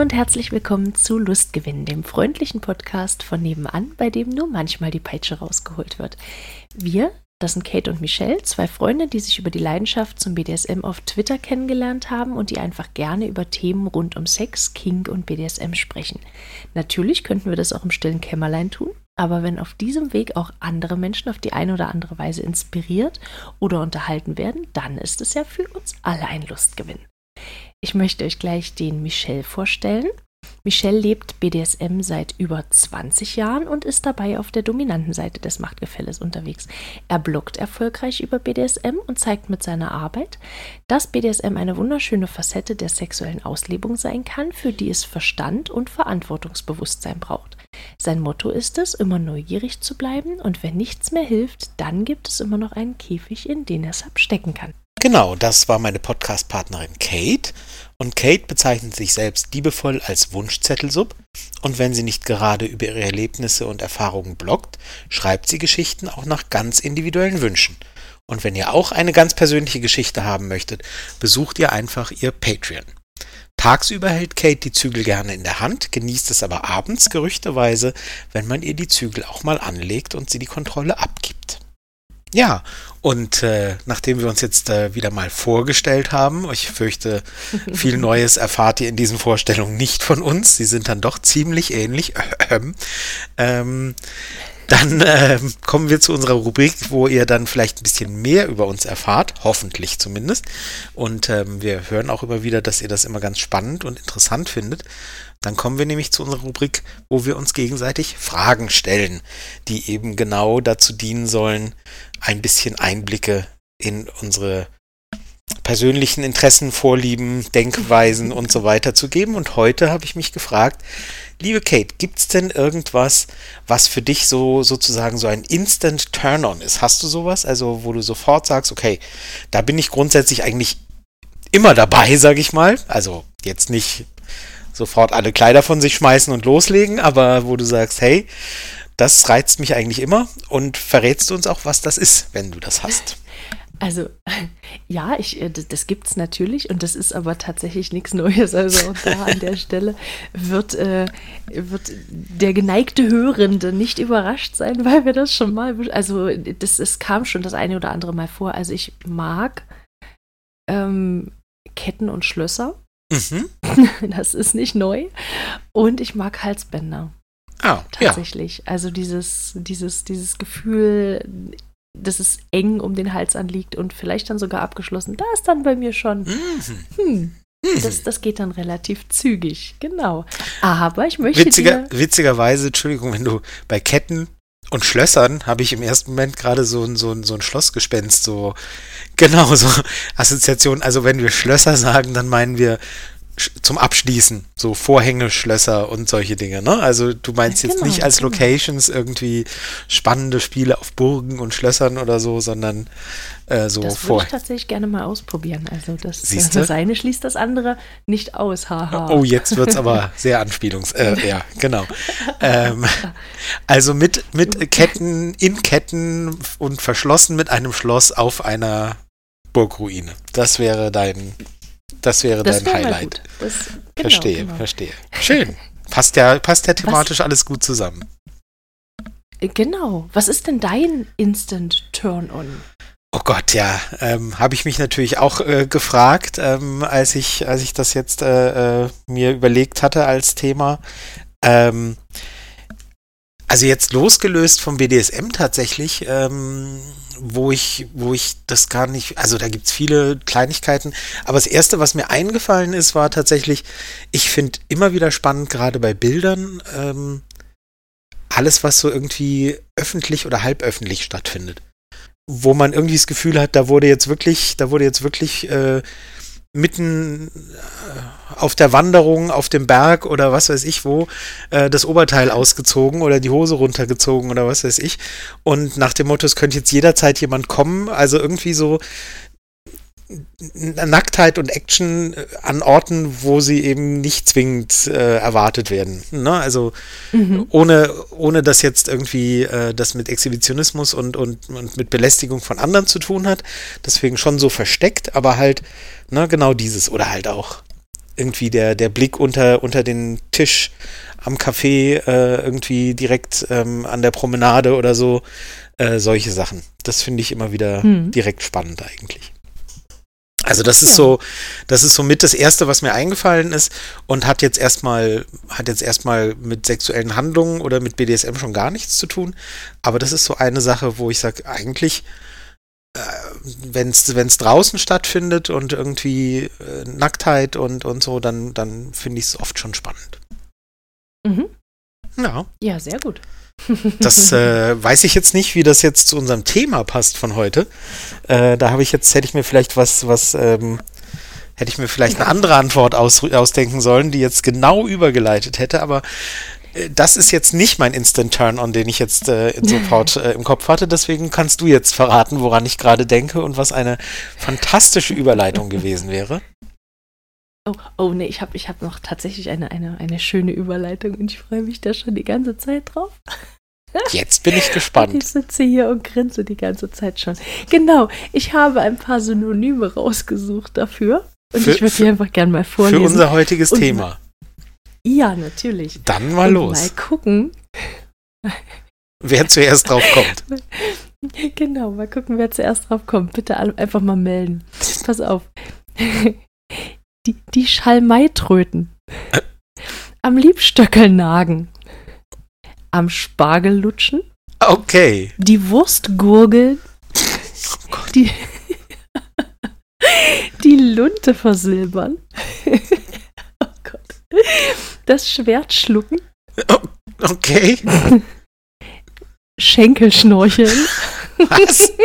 Und herzlich willkommen zu Lustgewinn, dem freundlichen Podcast von nebenan, bei dem nur manchmal die Peitsche rausgeholt wird. Wir, das sind Kate und Michelle, zwei Freunde, die sich über die Leidenschaft zum BDSM auf Twitter kennengelernt haben und die einfach gerne über Themen rund um Sex, Kink und BDSM sprechen. Natürlich könnten wir das auch im stillen Kämmerlein tun, aber wenn auf diesem Weg auch andere Menschen auf die eine oder andere Weise inspiriert oder unterhalten werden, dann ist es ja für uns alle ein Lustgewinn. Ich möchte euch gleich den Michel vorstellen. Michel lebt BDSM seit über 20 Jahren und ist dabei auf der dominanten Seite des Machtgefälles unterwegs. Er bloggt erfolgreich über BDSM und zeigt mit seiner Arbeit, dass BDSM eine wunderschöne Facette der sexuellen Auslebung sein kann, für die es Verstand und Verantwortungsbewusstsein braucht. Sein Motto ist es, immer neugierig zu bleiben und wenn nichts mehr hilft, dann gibt es immer noch einen Käfig, in den er es abstecken kann. Genau, das war meine Podcast-Partnerin Kate. Und Kate bezeichnet sich selbst liebevoll als Wunschzettelsub. Und wenn sie nicht gerade über ihre Erlebnisse und Erfahrungen bloggt, schreibt sie Geschichten auch nach ganz individuellen Wünschen. Und wenn ihr auch eine ganz persönliche Geschichte haben möchtet, besucht ihr einfach ihr Patreon. Tagsüber hält Kate die Zügel gerne in der Hand, genießt es aber abends gerüchteweise, wenn man ihr die Zügel auch mal anlegt und sie die Kontrolle abgibt. Ja, und äh, nachdem wir uns jetzt äh, wieder mal vorgestellt haben, ich fürchte, viel Neues erfahrt ihr in diesen Vorstellungen nicht von uns. Sie sind dann doch ziemlich ähnlich. Ähm, dann äh, kommen wir zu unserer Rubrik, wo ihr dann vielleicht ein bisschen mehr über uns erfahrt, hoffentlich zumindest. Und ähm, wir hören auch immer wieder, dass ihr das immer ganz spannend und interessant findet. Dann kommen wir nämlich zu unserer Rubrik, wo wir uns gegenseitig Fragen stellen, die eben genau dazu dienen sollen, ein bisschen Einblicke in unsere persönlichen Interessen, Vorlieben, Denkweisen und so weiter zu geben. Und heute habe ich mich gefragt, liebe Kate, gibt es denn irgendwas, was für dich so sozusagen so ein Instant Turn-on ist? Hast du sowas? Also, wo du sofort sagst, okay, da bin ich grundsätzlich eigentlich immer dabei, sage ich mal. Also jetzt nicht sofort alle Kleider von sich schmeißen und loslegen, aber wo du sagst, hey, das reizt mich eigentlich immer und verrätst du uns auch, was das ist, wenn du das hast. Also ja, ich, äh, das gibt es natürlich und das ist aber tatsächlich nichts Neues. Also da an der Stelle wird, äh, wird der geneigte Hörende nicht überrascht sein, weil wir das schon mal, also das, es kam schon das eine oder andere Mal vor. Also ich mag ähm, Ketten und Schlösser. Mhm. Das ist nicht neu. Und ich mag Halsbänder. Ah, tatsächlich. Ja. Also dieses, dieses, dieses Gefühl, dass es eng um den Hals anliegt und vielleicht dann sogar abgeschlossen. Da ist dann bei mir schon. Mhm. Hm, das, das geht dann relativ zügig, genau. Aber ich möchte. Witziger, witzigerweise, Entschuldigung, wenn du bei Ketten und Schlössern habe ich im ersten Moment gerade so ein, so, ein, so ein Schlossgespenst, so genau so Assoziation. Also wenn wir Schlösser sagen, dann meinen wir zum Abschließen, so Vorhänge, Schlösser und solche Dinge. Ne? Also du meinst ja, genau, jetzt nicht als genau. Locations irgendwie spannende Spiele auf Burgen und Schlössern oder so, sondern äh, so das vor. Das würde ich tatsächlich gerne mal ausprobieren. Also das, das eine schließt das andere nicht aus. Haha. Oh, jetzt wird es aber sehr anspielungs. Äh, ja, genau. Ähm, also mit, mit Ketten, in Ketten und verschlossen mit einem Schloss auf einer Burgruine. Das wäre dein das wäre das dein Highlight. Das, genau, verstehe, genau. verstehe. Schön. Passt ja, passt ja thematisch Was? alles gut zusammen. Äh, genau. Was ist denn dein Instant Turn-on? Oh Gott, ja, ähm, habe ich mich natürlich auch äh, gefragt, ähm, als ich als ich das jetzt äh, äh, mir überlegt hatte als Thema. Ähm, also jetzt losgelöst vom BDSM tatsächlich, ähm, wo ich, wo ich das gar nicht, also da gibt es viele Kleinigkeiten, aber das erste, was mir eingefallen ist, war tatsächlich, ich finde immer wieder spannend, gerade bei Bildern, ähm, alles, was so irgendwie öffentlich oder halböffentlich stattfindet. Wo man irgendwie das Gefühl hat, da wurde jetzt wirklich, da wurde jetzt wirklich äh, mitten äh, auf der Wanderung auf dem Berg oder was weiß ich wo äh, das Oberteil ausgezogen oder die Hose runtergezogen oder was weiß ich. Und nach dem Motto es könnte jetzt jederzeit jemand kommen. Also irgendwie so Nacktheit und Action äh, an Orten, wo sie eben nicht zwingend äh, erwartet werden. Ne? Also mhm. ohne, ohne dass jetzt irgendwie äh, das mit Exhibitionismus und, und, und mit Belästigung von anderen zu tun hat. Deswegen schon so versteckt, aber halt ne, genau dieses. Oder halt auch irgendwie der, der Blick unter, unter den Tisch am Café, äh, irgendwie direkt ähm, an der Promenade oder so. Äh, solche Sachen. Das finde ich immer wieder Hm. direkt spannend eigentlich. Also das ist so, das ist so mit das erste, was mir eingefallen ist und hat jetzt erstmal, hat jetzt erstmal mit sexuellen Handlungen oder mit BDSM schon gar nichts zu tun. Aber das ist so eine Sache, wo ich sage, eigentlich, äh, wenn es draußen stattfindet und irgendwie äh, Nacktheit und, und so, dann, dann finde ich es oft schon spannend. Mhm. Ja, Ja, sehr gut. Das äh, weiß ich jetzt nicht, wie das jetzt zu unserem Thema passt von heute. Äh, da habe ich jetzt, hätte ich mir vielleicht was, was, ähm, hätte ich mir vielleicht eine andere Antwort aus, ausdenken sollen, die jetzt genau übergeleitet hätte, aber äh, das ist jetzt nicht mein Instant Turn-on, den ich jetzt äh, sofort äh, im Kopf hatte. Deswegen kannst du jetzt verraten, woran ich gerade denke und was eine fantastische Überleitung gewesen wäre. Oh, oh nee, ich habe ich hab noch tatsächlich eine, eine, eine schöne Überleitung und ich freue mich da schon die ganze Zeit drauf. Jetzt bin ich Ich gespannt. sitze hier und grinse die ganze Zeit schon. Genau, ich habe ein paar Synonyme rausgesucht dafür. Und Für- ich würde für- die einfach gerne mal Für vorlesen. unser heutiges Und- Thema. ja, natürlich. Dann mal und los. Mal gucken. Wer zuerst drauf kommt. Genau, mal gucken, wer zuerst drauf kommt. Bitte alle einfach mal melden. Pass auf. Die, die Schalmeitröten. Am Liebstöckel nagen. Am Spargel lutschen. Okay. Die Wurst gurgeln. Oh. Die, die Lunte versilbern. oh Gott. Das Schwert schlucken. Okay. Schenkel schnorcheln. Was?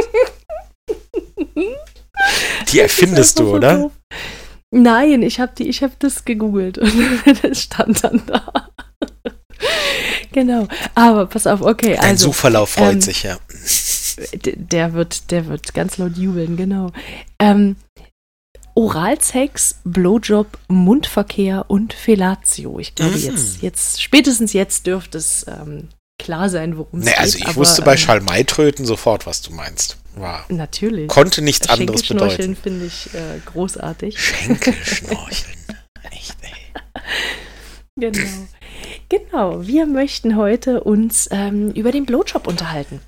Die erfindest du, oder? doof. Nein, ich habe die, ich habe das gegoogelt und das stand dann da. genau. Aber pass auf, okay, Dein also Suchverlauf freut ähm, sich, ja. der wird, der wird ganz laut jubeln, genau. Ähm, Oralsex, Blowjob, Mundverkehr und Fellatio. Ich glaube Mhm. jetzt, jetzt spätestens jetzt dürfte es ähm, klar sein, worum es Nee, geht. also ich aber, wusste bei ähm, Schalmeitröten sofort, was du meinst. War, Natürlich. konnte nichts anderes Schenkelschnorcheln bedeuten. finde ich äh, großartig. Schenkelschnorcheln. Echt, ey. Genau. Genau. Wir möchten heute uns ähm, über den Blowjob unterhalten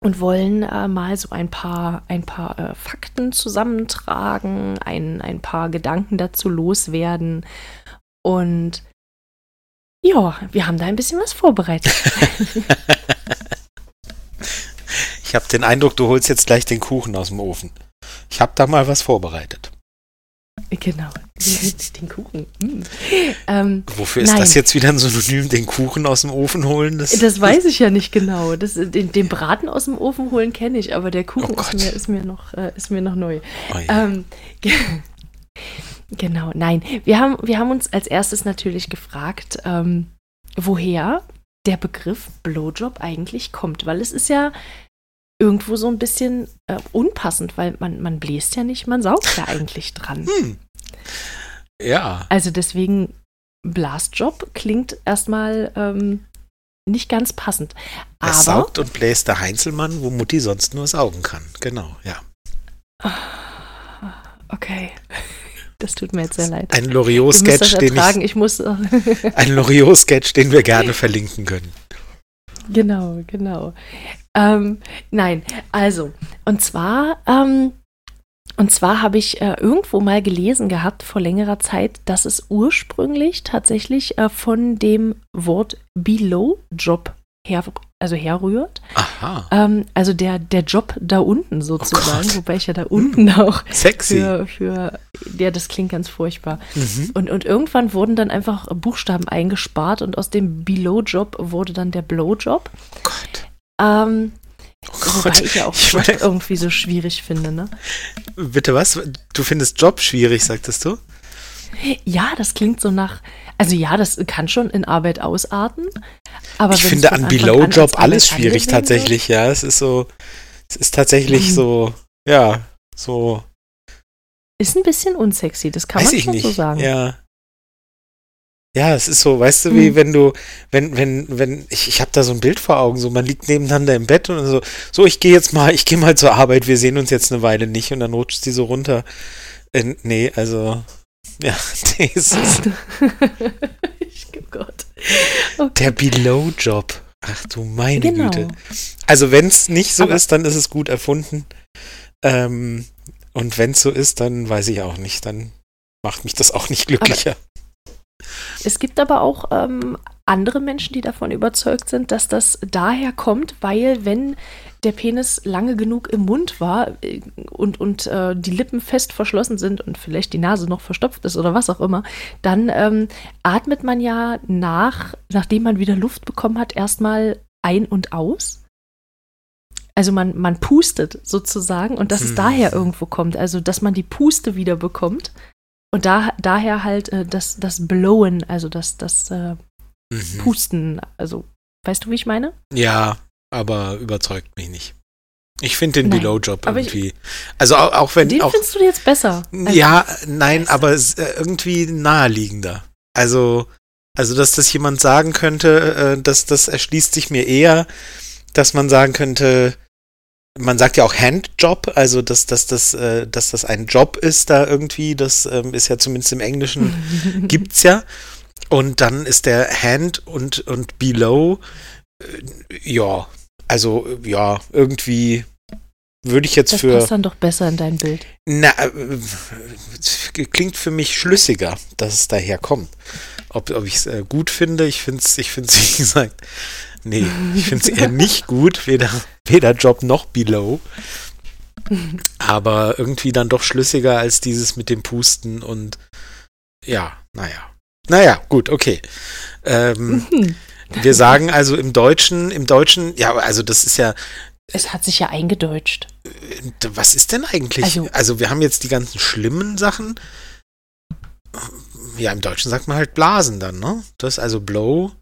und wollen äh, mal so ein paar, ein paar äh, Fakten zusammentragen, ein, ein paar Gedanken dazu loswerden. Und ja, wir haben da ein bisschen was vorbereitet. Ich habe den Eindruck, du holst jetzt gleich den Kuchen aus dem Ofen. Ich habe da mal was vorbereitet. genau. Den Kuchen. Mm. Ähm, Wofür ist Nein. das jetzt wieder ein Synonym, den Kuchen aus dem Ofen holen? Das, das weiß ich ja nicht genau. Das, den, den Braten aus dem Ofen holen kenne ich, aber der Kuchen Oh ist, mir, ist, mir noch, äh, ist mir noch neu. Oh ja. Ähm, ge- genau, nein. Wir haben, wir haben uns als erstes natürlich gefragt, ähm, woher der Begriff Blowjob eigentlich kommt, weil es ist ja irgendwo so ein bisschen äh, unpassend, weil man, man bläst ja nicht, man saugt ja eigentlich dran. Hm. Ja. Also deswegen Blastjob klingt erstmal ähm, nicht ganz passend. Er Aber saugt und bläst der Heinzelmann, wo Mutti sonst nur saugen kann. Genau, ja. okay. Das tut mir jetzt sehr leid. Ein Loriot-Sketch, den, ich- Ich muss. ein Loriot-Sketch, den wir gerne verlinken können. Genau, genau. Ähm, nein, also, und zwar, ähm, und zwar habe ich äh, irgendwo mal gelesen gehabt vor längerer Zeit, dass es ursprünglich tatsächlich äh, von dem Wort Below Job her, also herrührt. Aha. Ähm, also der, der Job da unten sozusagen, Gott. wobei ich ja da unten auch Sexy. für, für, ja, das klingt ganz furchtbar. Mhm. Und, und irgendwann wurden dann einfach Buchstaben eingespart und aus dem Below-Job wurde dann der Blow-Job. Oh Gott. Ähm, Oh wobei ich ja auch Ich Job irgendwie so schwierig finde, ne? Bitte was? Du findest Job schwierig, sagtest du? Ja, das klingt so nach, also ja, das kann schon in Arbeit ausarten. Aber ich finde an Below-Job als alles schwierig tatsächlich, ja. Es ist so, es ist tatsächlich Mhm. so, ja, so, Wird, ist ein bisschen unsexy, das kann weiß man schon nicht. so sagen. Ja. Ja, es ist so, weißt du, wie Hm. wenn du, wenn, wenn, wenn, ich, ich habe da so ein Bild vor Augen, so man liegt nebeneinander im Bett und so, so, ich gehe jetzt mal, ich gehe mal zur Arbeit, wir sehen uns jetzt eine Weile nicht und dann rutscht sie so runter. Äh, nee, also, Ja, Jesus. ich, oh Gott. Der Below-Job. Ach du meine Genau. Güte. Also wenn es nicht so Aber- ist, dann ist es gut erfunden. Ähm, und wenn es so ist, dann weiß ich auch nicht. Dann macht mich das auch nicht glücklicher. Es gibt aber auch ähm, andere Menschen, die davon überzeugt sind, dass das daher kommt, weil wenn der Penis lange genug im Mund war äh, und, und äh, die Lippen fest verschlossen sind und vielleicht die Nase noch verstopft ist oder was auch immer, dann ähm, atmet man ja nach, nachdem man wieder Luft bekommen hat, erstmal ein und aus. Also man, man pustet sozusagen und dass es Hm. daher irgendwo kommt, also dass man die Puste wieder bekommt. Und da, daher halt äh, das, das Blowen, also das, das äh, Mhm. Pusten, also weißt du, wie ich meine? Ja, aber überzeugt mich nicht. Ich finde den Nein, Below-Job aber ich- irgendwie. also auch, auch wenn Den auch. findest du jetzt besser. Also, Ja, nein, aber es, äh, irgendwie naheliegender. Also, also, dass das jemand sagen könnte, äh, dass das erschließt sich mir eher, dass man sagen könnte, man sagt ja auch Handjob, also dass, dass, das, äh, dass das ein Job ist da irgendwie, das ähm, ist ja zumindest im Englischen, gibt's ja. Und dann ist der Hand und, und Below, äh, ja, also äh, ja, irgendwie würde ich jetzt das für. passt dann doch besser in dein Bild. Na, äh, es klingt für mich schlüssiger, dass es daher kommt. Ob, ob ich es äh, gut finde, ich finde es, ich find's, wie gesagt, nee, ich finde es eher nicht gut, weder, weder Job noch Below. Aber irgendwie dann doch schlüssiger als dieses mit dem Pusten und ja, naja. Naja, gut, okay. Ähm, Mhm. wir sagen also im Deutschen, im Deutschen, ja, also das ist ja, Es hat sich ja eingedeutscht. Was ist denn eigentlich? Also, Also- wir haben jetzt die ganzen schlimmen Sachen. Ja, im Deutschen sagt man halt Blasen dann, ne? Das ist also Blow.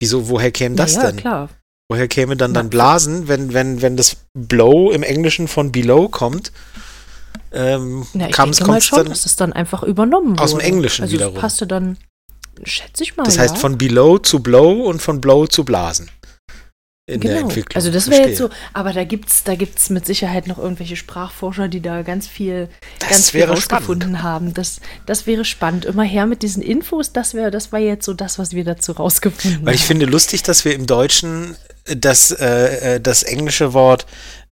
Wieso, woher käme das ja, ja, denn? klar. Woher käme dann dann Blasen, wenn, wenn, wenn das Blow im Englischen von Below kommt? Ähm, Na, ich kam es denke mal schon, dann, dass es dann einfach übernommen wurde. Aus dem Englischen also wiederum. Das passte dann, schätze ich mal, das ja. heißt von Below zu Blow und von Blow zu Blasen. In der Genau. Entwicklung. Also das wäre jetzt so, aber da gibt's, da gibt's mit Sicherheit noch irgendwelche Sprachforscher, die da ganz viel, Das ganz viel rausgefunden haben. Das, das wäre spannend. Immer her mit diesen Infos, das wäre, das war jetzt so das, was wir dazu rausgefunden Weil ich haben. finde lustig, dass wir im Deutschen das, äh, äh, das englische Wort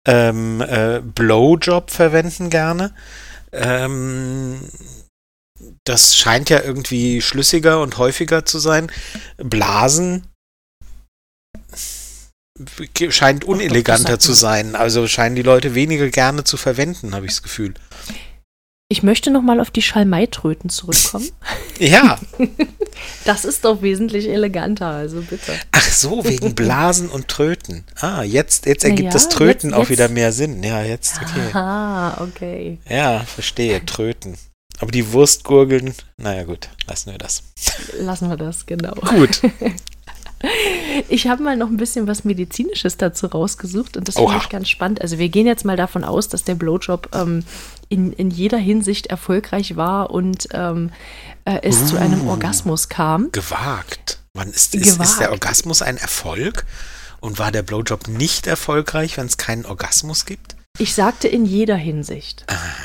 ähm, äh, Blowjob verwenden gerne. Ähm, das scheint ja irgendwie schlüssiger und häufiger zu sein. Blasen scheint uneleganter zu sein. Also scheinen die Leute weniger gerne zu verwenden, habe ich das Gefühl. Ich möchte noch mal auf die Schalmeitröten zurückkommen. Ja, Das ist doch wesentlich eleganter, also bitte. ach so, wegen Blasen und Tröten. Ah, jetzt, jetzt ergibt ja, das Tröten jetzt- auch jetzt- wieder mehr Sinn. Ja, jetzt, okay. Aha, okay. Ja, verstehe, tröten. Aber die Wurstgurgeln, naja gut, lassen wir das. Lassen wir das, genau. Gut. Ich habe mal noch ein bisschen was Medizinisches dazu rausgesucht und das finde ich ganz spannend. Also wir gehen jetzt mal davon aus, dass der Blowjob ähm, in, in jeder Hinsicht erfolgreich war und ähm, äh, es zu einem Uh. Orgasmus kam. Gewagt. Wann ist, ist, ist der Gewagt. Orgasmus ein Erfolg? Und war der Blowjob nicht erfolgreich, wenn es keinen Orgasmus gibt? Ich sagte in jeder Hinsicht.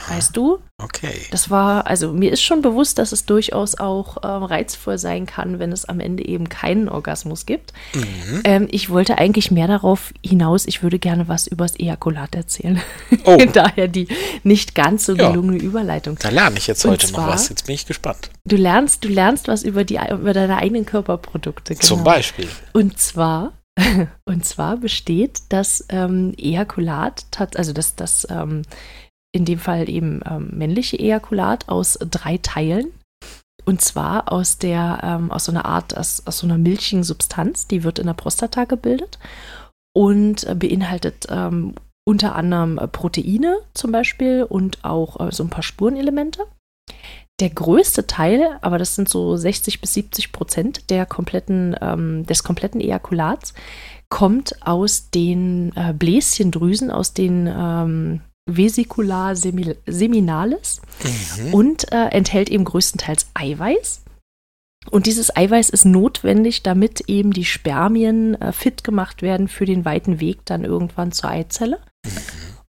Weißt du? Okay. Das war, also mir ist schon bewusst, dass es durchaus auch ähm, reizvoll sein kann, wenn es am Ende eben keinen Orgasmus gibt. Mhm. Ähm, ich wollte eigentlich mehr darauf hinaus, ich würde gerne was übers Ejakulat erzählen. Oh. Daher die nicht ganz so Ja. gelungene Überleitung. Da lerne ich jetzt Und heute noch zwar- was. Jetzt bin ich gespannt. Du lernst, du lernst was über, die, über deine eigenen Körperprodukte. Genau. Zum Beispiel. Und zwar, und zwar besteht das ähm, Ejakulat, also das, das ähm, in dem Fall eben ähm, männliche Ejakulat aus drei Teilen. Und zwar aus der, ähm, aus so einer Art, aus, aus so einer milchigen Substanz, die wird in der Prostata gebildet und äh, beinhaltet ähm, unter anderem äh, Proteine zum Beispiel und auch äh, so ein paar Spurenelemente. Der größte Teil, aber das sind so 60 bis 70 Prozent der kompletten, ähm, des kompletten Ejakulats, kommt aus den äh, Bläschendrüsen, aus den ähm, Vesicular semi- seminalis Mhm. und äh, enthält eben größtenteils Eiweiß. Und dieses Eiweiß ist notwendig, damit eben die Spermien äh, fit gemacht werden für den weiten Weg dann irgendwann zur Eizelle.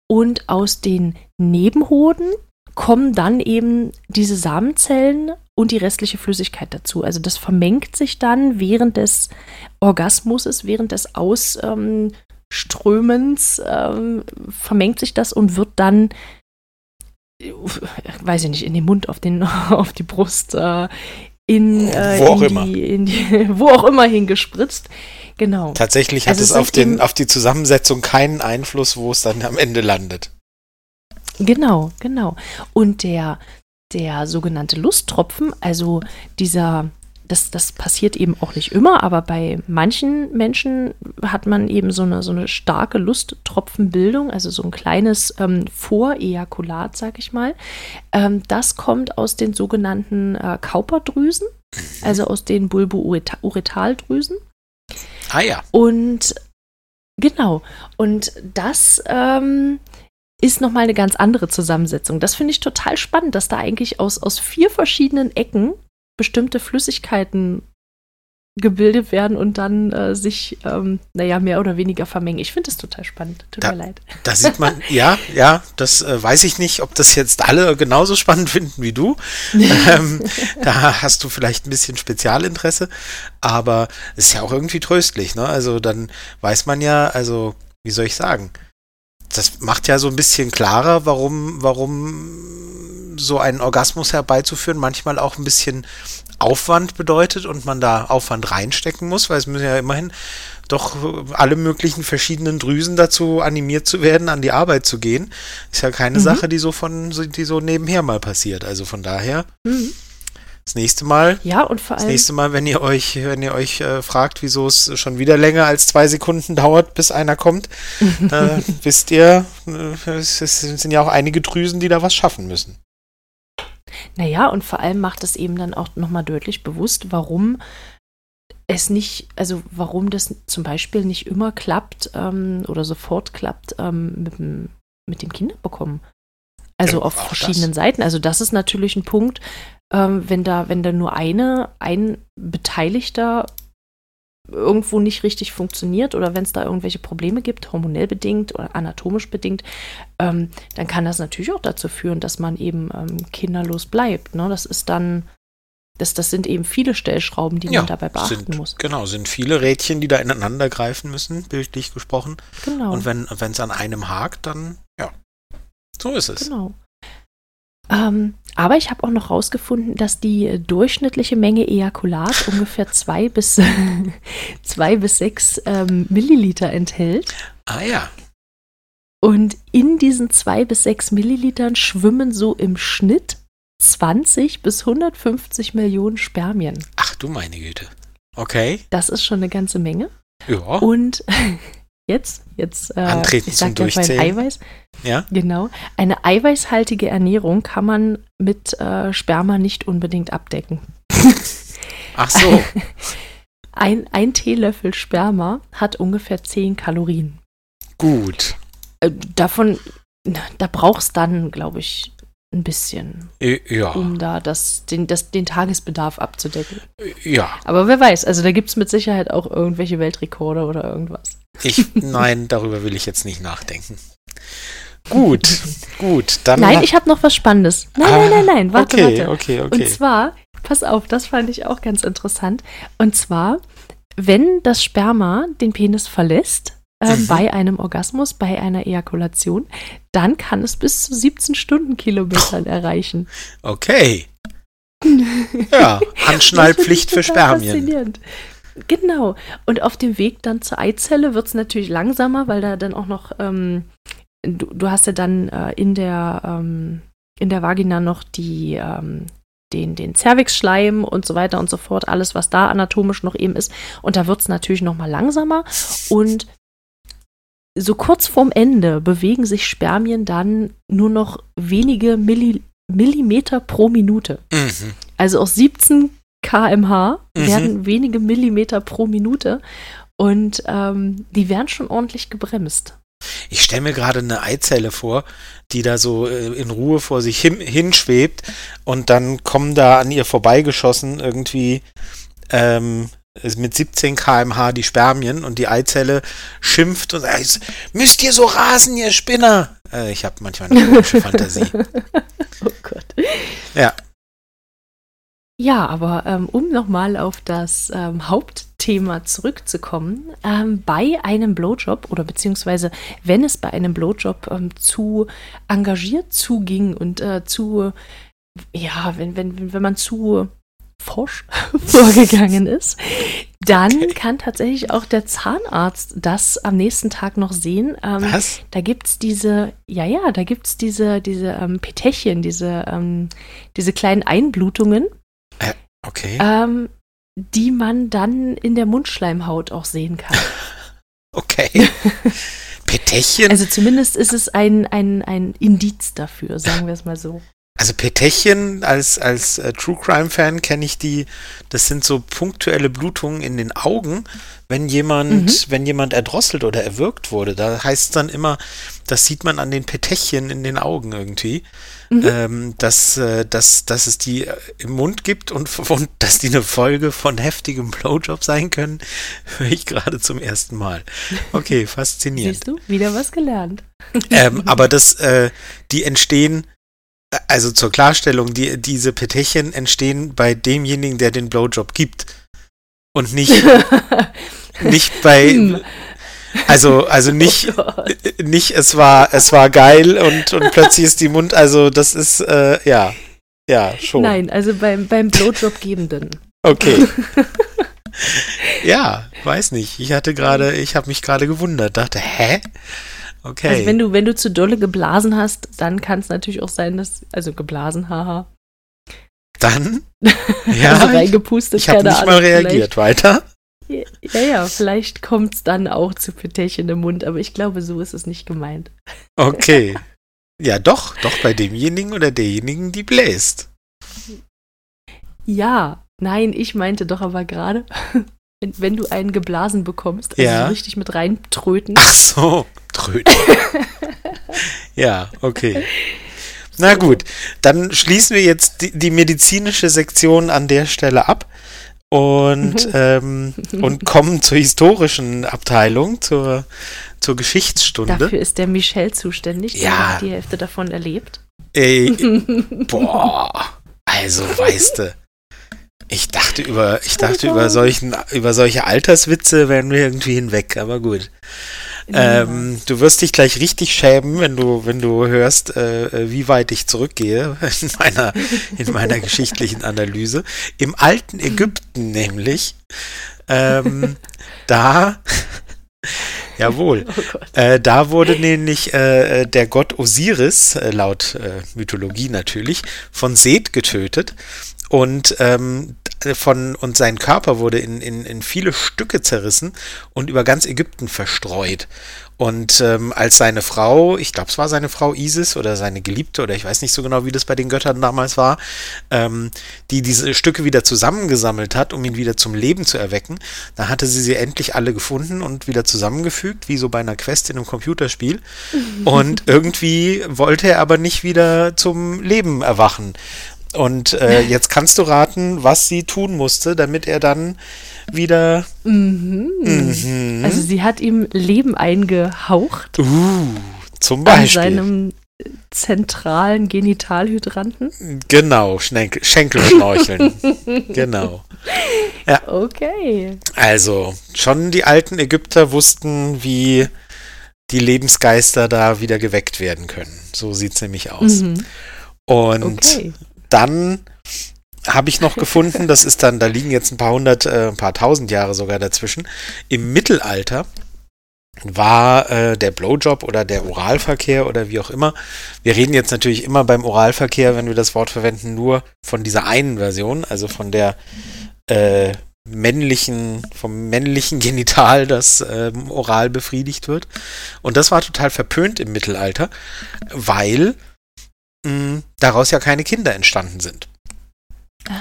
Und aus den Nebenhoden kommen dann eben diese Samenzellen und die restliche Flüssigkeit dazu. Also das vermengt sich dann während des Orgasmuses, während des Ausströmens, ähm, vermengt sich das und wird dann, weiß ich nicht, in den Mund, auf, den, auf die Brust, äh, in, äh, Wo auch in immer. Die, in die, wo auch immer hingespritzt. Genau. Tatsächlich hat Also es es auf, den, auf die Zusammensetzung keinen Einfluss, wo es dann am Ende landet. Genau, genau. Und der, der sogenannte Lusttropfen, also dieser, das, das passiert eben auch nicht immer, aber bei manchen Menschen hat man eben so eine, so eine starke Lusttropfenbildung, also so ein kleines ähm, Vorejakulat, sag ich mal. Ähm, das kommt aus den sogenannten äh, Kauperdrüsen, also aus den Bulbouretaldrüsen. Ah ja. Und genau, und das ähm, ist nochmal eine ganz andere Zusammensetzung. Das finde ich total spannend, dass da eigentlich aus, aus vier verschiedenen Ecken bestimmte Flüssigkeiten gebildet werden und dann äh, sich, ähm, naja, mehr oder weniger vermengen. Ich finde das total spannend. Tut Da- mir leid. Da sieht man, ja, ja, das äh, weiß ich nicht, ob das jetzt alle genauso spannend finden wie du. ähm, da hast du vielleicht ein bisschen Spezialinteresse, aber es ist ja auch irgendwie tröstlich, ne? Also dann weiß man ja, also, wie soll ich sagen? Das macht ja so ein bisschen klarer, warum, warum so einen Orgasmus herbeizuführen manchmal auch ein bisschen Aufwand bedeutet und man da Aufwand reinstecken muss, weil es müssen ja immerhin doch alle möglichen verschiedenen Drüsen dazu animiert zu werden, an die Arbeit zu gehen. Ist ja keine Mhm. Sache, die so von, die so nebenher mal passiert. Also von daher, Mhm. Das nächste Mal, Ja, und vor das allem. nächste Mal, wenn ihr euch, wenn ihr euch äh, fragt, wieso es schon wieder länger als zwei Sekunden dauert, bis einer kommt, äh, wisst ihr, äh, es, es sind ja auch einige Drüsen, die da was schaffen müssen. Naja, und vor allem macht es eben dann auch nochmal deutlich bewusst, warum es nicht, also warum das zum Beispiel nicht immer klappt ähm, oder sofort klappt ähm, mit, dem, mit dem Kinderbekommen. Also Ja, auf auch verschiedenen Seiten. Also das ist natürlich ein Punkt, ähm, wenn da, wenn da nur eine, ein Beteiligter irgendwo nicht richtig funktioniert oder wenn es da irgendwelche Probleme gibt, hormonell bedingt oder anatomisch bedingt, ähm, dann kann das natürlich auch dazu führen, dass man eben ähm, kinderlos bleibt. Ne? Das ist dann, das, das sind eben viele Stellschrauben, die man dabei beachten sind, muss. Genau, sind viele Rädchen, die da ineinander greifen müssen, bildlich gesprochen. Genau. Und wenn es an einem hakt, dann ja, so ist es. Genau. Ähm, aber ich habe auch noch rausgefunden, dass die durchschnittliche Menge Ejakulat ungefähr zwei bis, zwei bis sechs ähm, Milliliter enthält. Ah ja, Und in diesen zwei bis sechs Millilitern schwimmen so im Schnitt 20 bis 150 Millionen Spermien. ach du meine Güte. Okay, Das ist schon eine ganze Menge. ja, Und jetzt, jetzt, äh, Antreten ich zum sag ja vorhin Durchzählen. Eiweiß. Ja. Genau. Eine eiweißhaltige Ernährung kann man mit äh, Sperma nicht unbedingt abdecken. ach so, Ein, ein Teelöffel Sperma hat ungefähr 10 Kalorien. gut. Äh, davon, da brauchst dann, glaube ich, ein bisschen, Ja, um da das, den, das, den Tagesbedarf abzudecken. ja. Aber wer weiß, also da gibt es mit Sicherheit auch irgendwelche Weltrekorde oder irgendwas. Ich, nein, darüber will ich jetzt nicht nachdenken. Gut, gut, dann. Nein, ich habe noch was Spannendes. Nein, Ah, nein, nein, nein, warte, okay, warte. okay, Und okay. zwar, pass auf, das fand ich auch ganz interessant. Und zwar, wenn das Sperma den Penis verlässt, ähm, Mhm. bei einem Orgasmus, bei einer Ejakulation, dann kann es bis zu 17 Stundenkilometern erreichen. Okay. Ja, Anschnallpflicht für Spermien. faszinierend. Genau. Und auf dem Weg dann zur Eizelle wird es natürlich langsamer, weil da dann auch noch, ähm, du, du hast ja dann äh, in der ähm, in der Vagina noch die ähm, den, den Cervixschleim und so weiter und so fort, alles, was da anatomisch noch eben ist. Und da wird es natürlich noch mal langsamer. Und so kurz vorm Ende bewegen sich Spermien dann nur noch wenige Milli Millimeter pro Minute. Mhm. Also aus 17 kmh Mhm. werden wenige Millimeter pro Minute und ähm, die werden schon ordentlich gebremst. Ich stelle mir gerade eine Eizelle vor, die da so äh, in Ruhe vor sich hin, hinschwebt und dann kommen da an ihr vorbeigeschossen irgendwie ähm, mit 17 kmh die Spermien und die Eizelle schimpft und sagt, müsst ihr so rasen, ihr Spinner? Äh, ich habe manchmal eine komische Fantasie. Oh Gott. Ja. Ja, aber ähm, um nochmal auf das ähm, Hauptthema zurückzukommen, ähm, bei einem Blowjob oder beziehungsweise wenn es bei einem Blowjob ähm, zu engagiert zuging und äh, zu, ja, wenn, wenn, wenn man zu forsch vorgegangen ist, dann Okay. kann tatsächlich auch der Zahnarzt das am nächsten Tag noch sehen. Ähm, Was? da gibt es diese, ja, ja, da gibt es diese, diese ähm, Petechien, diese, ähm, diese kleinen Einblutungen, Okay. ähm, die man dann in der Mundschleimhaut auch sehen kann. Okay. Petechien? Also zumindest ist es ein, ein, ein Indiz dafür, sagen wir es mal so. Also Petechien als, als äh, True Crime Fan kenne ich die, das sind so punktuelle Blutungen in den Augen, wenn jemand, Mhm. wenn jemand erdrosselt oder erwürgt wurde. Da heißt es dann immer, das sieht man an den Petechien in den Augen irgendwie, Mhm. ähm, dass, äh, dass, dass es die äh, im Mund gibt und, und dass die eine Folge von heftigem Blowjob sein können, höre ich gerade zum ersten Mal. Okay, faszinierend. Siehst du, wieder was gelernt. ähm, aber das, äh, die entstehen, also zur Klarstellung, die, diese Petechien entstehen bei demjenigen, der den Blowjob gibt. Und nicht, nicht bei, Hm. also, also nicht, Oh Gott. äh, nicht, es war, es war geil und, und plötzlich ist die Mund, also das ist, äh, ja, ja, schon. Nein, also beim, beim Blowjob-Gebenden. Okay. ja, weiß nicht. Ich hatte gerade, ich habe mich gerade gewundert, dachte, hä? Okay. Also wenn du, wenn du zu dolle geblasen hast, dann kann es natürlich auch sein, dass, also geblasen, haha. Dann? Ja, also ich- reingepustet, Ich habe nicht mal Ahnung, reagiert. Weiter? vielleicht- Ja, ja, vielleicht kommt es dann auch zu Petechien im Mund, aber ich glaube, so ist es nicht gemeint. Okay. Ja, doch, doch bei demjenigen oder derjenigen, die bläst. Ja, nein, ich meinte doch aber gerade, wenn, wenn du einen geblasen bekommst, also Ja. so richtig mit reintröten. Ach so, Tröten. ja, okay. Na gut, dann schließen wir jetzt die, die medizinische Sektion an der Stelle ab und, ähm, und kommen zur historischen Abteilung, zur, zur Geschichtsstunde. Dafür ist der Michel zuständig, der Ja. hat die Hälfte davon erlebt. Ey, boah, also weißt du, ich dachte über, ich dachte über solchen, über solche Alterswitze wären wir irgendwie hinweg, aber gut. Ähm, du wirst dich gleich richtig schämen, wenn du, wenn du hörst, äh, wie weit ich zurückgehe in meiner, in meiner geschichtlichen Analyse. Im alten Ägypten nämlich, ähm, da, jawohl, oh äh, da wurde nämlich äh, der Gott Osiris, äh, laut äh, Mythologie natürlich, von Seth getötet und ähm, von und sein Körper wurde in, in, in viele Stücke zerrissen und über ganz Ägypten verstreut. Und ähm, als seine Frau, ich glaube, es war seine Frau Isis oder seine Geliebte oder ich weiß nicht so genau, wie das bei den Göttern damals war, ähm, die diese Stücke wieder zusammengesammelt hat, um ihn wieder zum Leben zu erwecken, dann hatte sie sie endlich alle gefunden und wieder zusammengefügt, wie so bei einer Quest in einem Computerspiel. Und irgendwie wollte er aber nicht wieder zum Leben erwachen. Und äh, jetzt kannst du raten, was sie tun musste, damit er dann wieder. Mhm. Mhm. Also sie hat ihm Leben eingehaucht uh, zum an Beispiel. seinem äh, zentralen Genitalhydranten. Genau, Schenkel, Schenkelschnorcheln. genau. Okay. Also, schon die alten Ägypter wussten, wie die Lebensgeister da wieder geweckt werden können. So sieht's nämlich aus. Mhm. Und Okay. Dann habe ich noch gefunden, das ist dann, da liegen jetzt ein paar hundert, äh, ein paar tausend Jahre sogar dazwischen. Im Mittelalter war äh, der Blowjob oder der Oralverkehr oder wie auch immer. Wir reden jetzt natürlich immer beim Oralverkehr, wenn wir das Wort verwenden, nur von dieser einen Version, also von der äh, männlichen, vom männlichen Genital, das ähm, oral befriedigt wird. Und das war total verpönt im Mittelalter, weil mh, daraus ja keine Kinder entstanden sind.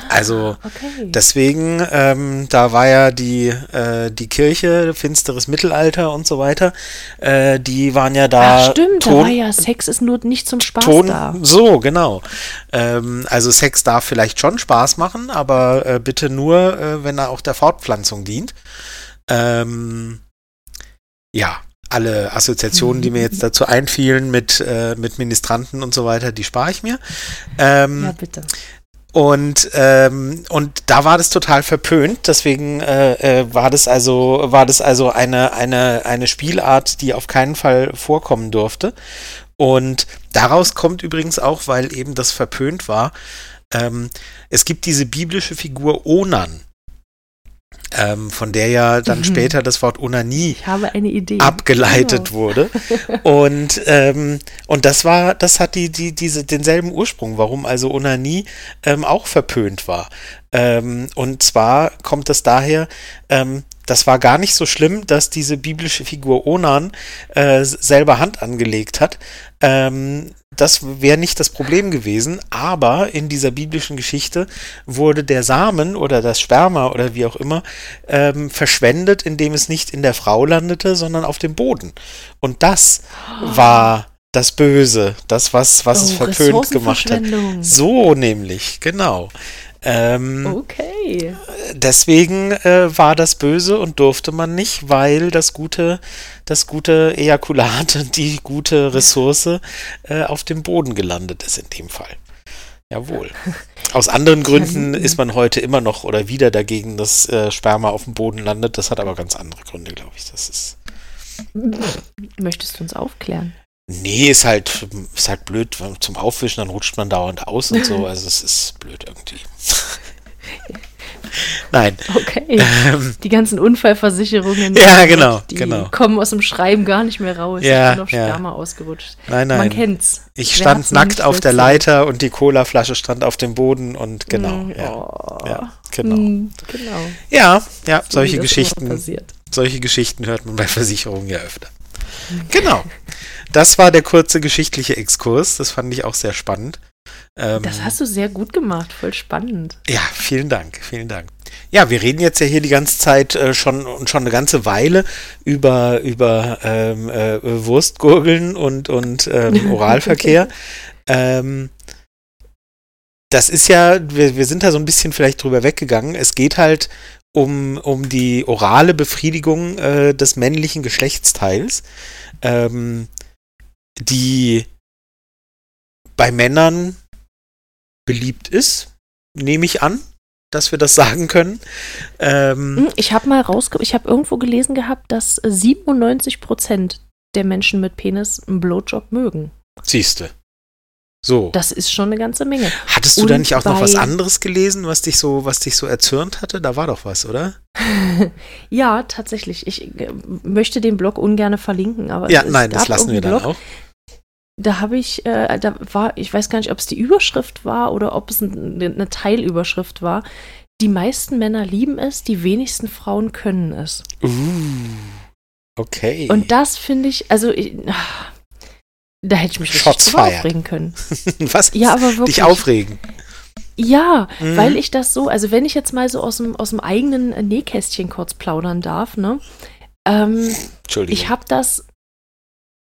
Also Ah, okay. deswegen, ähm, da war ja die, äh, die Kirche, finsteres Mittelalter und so weiter, äh, die waren ja da. Ach stimmt, da Ton- war ja Sex ist nur nicht zum Spaß Ton, da. so, genau. Ähm, also Sex darf vielleicht schon Spaß machen, aber äh, bitte nur, äh, wenn er auch der Fortpflanzung dient. Ähm, ja, alle Assoziationen, die mir jetzt dazu einfielen mit, äh, mit Ministranten und so weiter, die spare ich mir. Ähm, Ja, bitte. und, ähm, und da war das total verpönt, deswegen äh, äh, war das also, war das also eine, eine, eine Spielart, die auf keinen Fall vorkommen durfte. Und daraus kommt übrigens auch, weil eben das verpönt war, ähm, es gibt diese biblische Figur Onan, ähm, von der ja dann Mhm. später das Wort Onanie abgeleitet Genau. wurde. Und, ähm, und das war, das hat die, die, diese, denselben Ursprung, warum also Onanie ähm, auch verpönt war. Ähm, und zwar kommt das daher, ähm, das war gar nicht so schlimm, dass diese biblische Figur Onan äh, selber Hand angelegt hat. Ähm, das wäre nicht das Problem gewesen, aber in dieser biblischen Geschichte wurde der Samen oder das Sperma oder wie auch immer ähm, verschwendet, indem es nicht in der Frau landete, sondern auf dem Boden. Und das war das Böse, das, was, was es Oh, verpönt gemacht hat. So nämlich, genau. Ähm, Okay. deswegen äh, war das böse und durfte man nicht, weil das gute, das gute Ejakulat, die gute Ressource äh, auf dem Boden gelandet ist in dem Fall. Jawohl. Aus anderen Gründen ist man heute immer noch oder wieder dagegen, dass äh, Sperma auf dem Boden landet. Das hat aber ganz andere Gründe, glaube ich. Das ist. Möchtest du uns aufklären? Nee, ist halt, ist halt blöd zum Aufwischen, dann rutscht man dauernd aus und so. Also es ist blöd irgendwie. Nein. Okay. Ähm, Die ganzen Unfallversicherungen. Ja, genau, Die genau. kommen aus dem Schreiben gar nicht mehr raus. Ja, ich bin auf ja. Sperma ausgerutscht. nein, Man nein. kennt's. Ich Wer stand nackt auf der? Leiter und die Colaflasche stand auf dem Boden und genau, Mm, ja. oh. Ja, genau. Mm, genau. Ja, ja, So solche Geschichten, solche Geschichten hört man bei Versicherungen ja öfter. Genau. Das war der kurze geschichtliche Exkurs. Das fand ich auch sehr spannend. Ähm, Das hast du sehr gut gemacht. Voll spannend. ja, vielen Dank, vielen Dank. Ja, wir reden jetzt ja hier die ganze Zeit äh, schon und schon eine ganze Weile über über ähm, äh, Wurstgurgeln und und ähm, Oralverkehr. ähm, das ist ja, wir, wir sind da so ein bisschen vielleicht drüber weggegangen. Es geht halt um, um die orale Befriedigung äh, des männlichen Geschlechtsteils, ähm, die bei Männern beliebt ist, nehme ich an, dass wir das sagen können. Ähm, Hm, Ich habe mal rausge... Ich habe irgendwo gelesen gehabt, dass 97 Prozent der Menschen mit Penis einen Blowjob mögen. Siehste. So. Das ist schon eine ganze Menge. Hattest du da und nicht auch noch was anderes gelesen, was dich so, was dich so erzürnt hatte? Da war doch was, oder? ja, tatsächlich. Ich äh, möchte den Blog ungern verlinken, aber Ja, nein, das lassen wir irgendeinen dann Blog, auch. Da habe ich, äh, da war, ich weiß gar nicht, ob es die Überschrift war oder ob es ein, eine Teilüberschrift war. Die meisten Männer lieben es, die wenigsten Frauen können es. Uh, okay. Und das finde ich, also ich, ah, da hätte ich mich richtig Shots fired. aufregen können. was? Ja, aber wirklich. Dich aufregen. Ja, Mhm. weil ich das so, also wenn ich jetzt mal so aus dem, aus dem eigenen Nähkästchen kurz plaudern darf, ne? Ähm, Entschuldigung. ich habe das,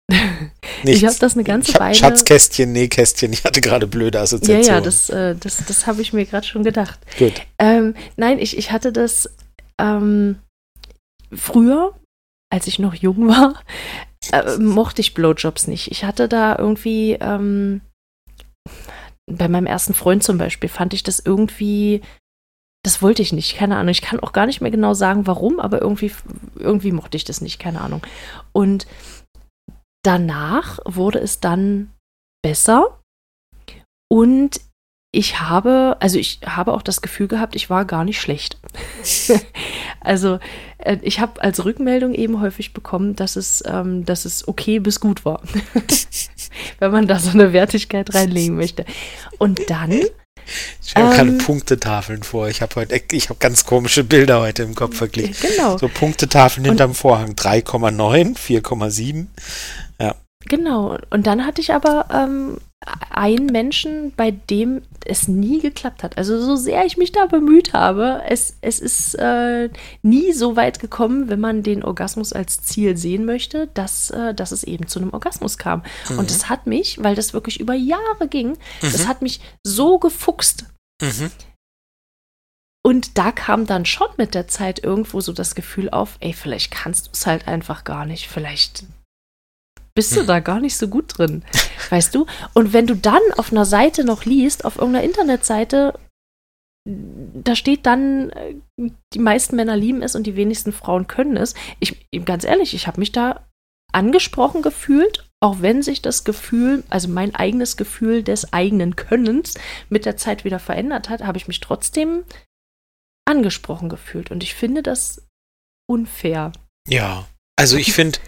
Nichts. ich habe das eine ganze Weile. Schatzkästchen, Nähkästchen. Ich hatte gerade blöde ja, Assoziationen. ja, das, äh, das, das habe ich mir gerade schon gedacht. Gut. Ähm, nein, ich, ich hatte das ähm, früher, als ich noch jung war, äh, mochte ich Blowjobs nicht. Ich hatte da irgendwie, ähm, bei meinem ersten Freund zum Beispiel, fand ich das irgendwie, das wollte ich nicht, keine Ahnung. Ich kann auch gar nicht mehr genau sagen, warum, aber irgendwie, irgendwie mochte ich das nicht, keine Ahnung. Und danach wurde es dann besser und ich habe, also ich habe auch das Gefühl gehabt, ich war gar nicht schlecht. also äh, ich habe als Rückmeldung eben häufig bekommen, dass es, ähm, dass es okay bis gut war. Wenn man da so eine Wertigkeit reinlegen möchte. Und dann, Ich habe gerade Ähm, Punktetafeln vor. Ich habe heute, ich habe ganz komische Bilder heute im Kopf verglichen. genau, So Punktetafeln Und- hinterm Vorhang. 3,9, 4,7. Genau. Und dann hatte ich aber, ähm, einen Menschen, bei dem es nie geklappt hat. Also so sehr ich mich da bemüht habe, es, es ist äh, nie so weit gekommen, wenn man den Orgasmus als Ziel sehen möchte, dass, äh, dass es eben zu einem Orgasmus kam. Mhm. Und das hat mich, weil das wirklich über Jahre ging, mhm. das hat mich so gefuchst. Mhm. Und da kam dann schon mit der Zeit irgendwo so das Gefühl auf, ey, vielleicht kannst du es halt einfach gar nicht. Vielleicht bist du hm. da gar nicht so gut drin, weißt du? Und wenn du dann auf einer Seite noch liest, auf irgendeiner Internetseite, da steht dann, äh, die meisten Männer lieben es und die wenigsten Frauen können es. Ich, ganz ehrlich, ich habe mich da angesprochen gefühlt, auch wenn sich das Gefühl, also mein eigenes Gefühl des eigenen Könnens mit der Zeit wieder verändert hat, habe ich mich trotzdem angesprochen gefühlt. Und ich finde das unfair. Ja, also ich finde,